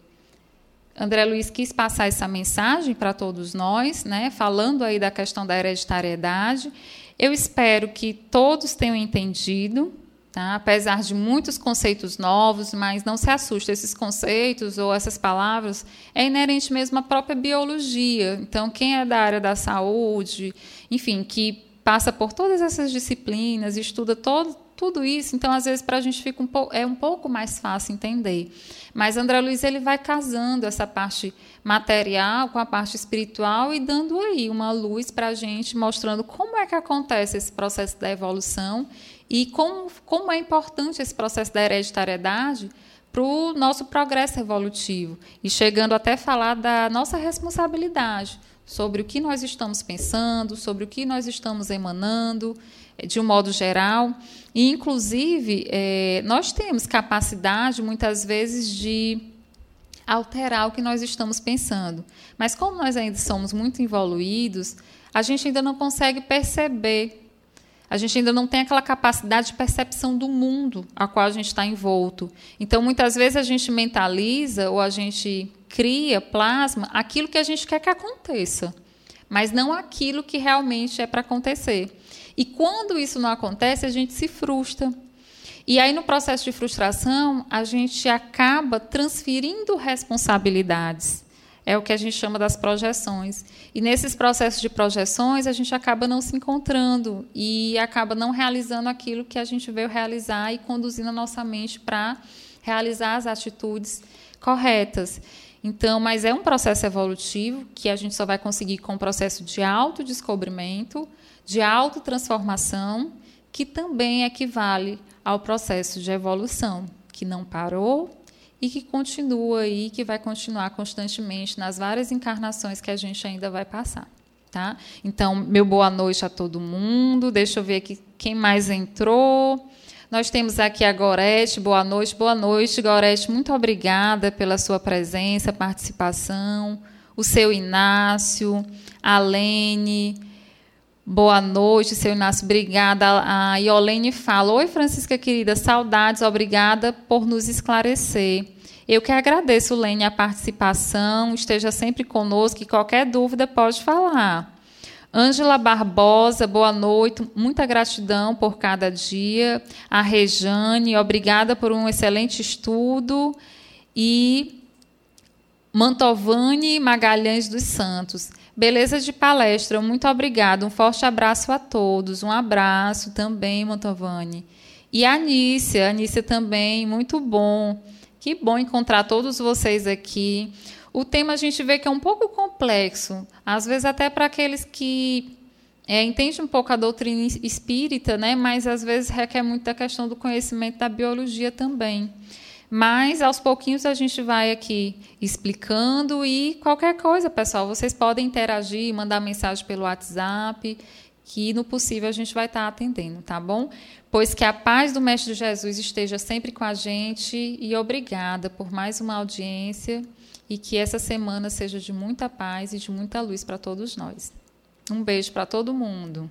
André Luiz quis passar essa mensagem para todos nós, né, falando aí da questão da hereditariedade. Eu espero que todos tenham entendido, tá? apesar de muitos conceitos novos, mas não se assuste, esses conceitos ou essas palavras é inerente mesmo à própria biologia. Então, quem é da área da saúde, enfim, que passa por todas essas disciplinas, estuda todo, tudo isso, então às vezes para a gente fica um é um pouco mais fácil entender. Mas André Luiz ele vai casando essa parte material com a parte espiritual e dando aí uma luz para a gente, mostrando como é que acontece esse processo da evolução e como, como é importante esse processo da hereditariedade para o nosso progresso evolutivo. E chegando até falar da nossa responsabilidade sobre o que nós estamos pensando, sobre o que nós estamos emanando, de um modo geral. E, inclusive, é, nós temos capacidade, muitas vezes, de alterar o que nós estamos pensando. Mas, como nós ainda somos muito evoluídos, a gente ainda não consegue perceber. A gente ainda não tem aquela capacidade de percepção do mundo a qual a gente está envolto. Então, muitas vezes, a gente mentaliza ou a gente cria, plasma aquilo que a gente quer que aconteça, mas não aquilo que realmente é para acontecer. E quando isso não acontece, a gente se frustra. E aí, no processo de frustração, a gente acaba transferindo responsabilidades. É o que a gente chama das projeções. E nesses processos de projeções, a gente acaba não se encontrando e acaba não realizando aquilo que a gente veio realizar e conduzindo a nossa mente para realizar as atitudes corretas. Então, mas é um processo evolutivo que a gente só vai conseguir com o processo de autodescobrimento, de autotransformação, que também equivale ao processo de evolução, que não parou e que continua aí, que vai continuar constantemente nas várias encarnações que a gente ainda vai passar. Tá? Então, meu boa noite a todo mundo. Deixa eu ver aqui quem mais entrou. Nós temos aqui a Gorete. Boa noite, boa noite, Gorete. Muito obrigada pela sua presença, participação. O seu Inácio, a Lene. Boa noite, seu Inácio. Obrigada. A Iolene fala: Oi, Francisca querida, saudades, obrigada por nos esclarecer. Eu que agradeço, Lene, a participação. Esteja sempre conosco e qualquer dúvida pode falar. Ângela Barbosa, boa noite. Muita gratidão por cada dia. A Rejane, obrigada por um excelente estudo. E Mantovani Magalhães dos Santos. Beleza de palestra, muito obrigada. Um forte abraço a todos. Um abraço também, Mantovani. E a Anícia, a Anícia também, muito bom. Que bom encontrar todos vocês aqui. O tema a gente vê que é um pouco complexo, às vezes até para aqueles que é, entendem um pouco a doutrina espírita, né? mas às vezes requer muito questão do conhecimento da biologia também. Mas aos pouquinhos a gente vai aqui explicando e qualquer coisa, pessoal, vocês podem interagir, mandar mensagem pelo WhatsApp, que no possível a gente vai estar atendendo, tá bom? Pois que a paz do Mestre Jesus esteja sempre com a gente e obrigada por mais uma audiência e que essa semana seja de muita paz e de muita luz para todos nós. Um beijo para todo mundo.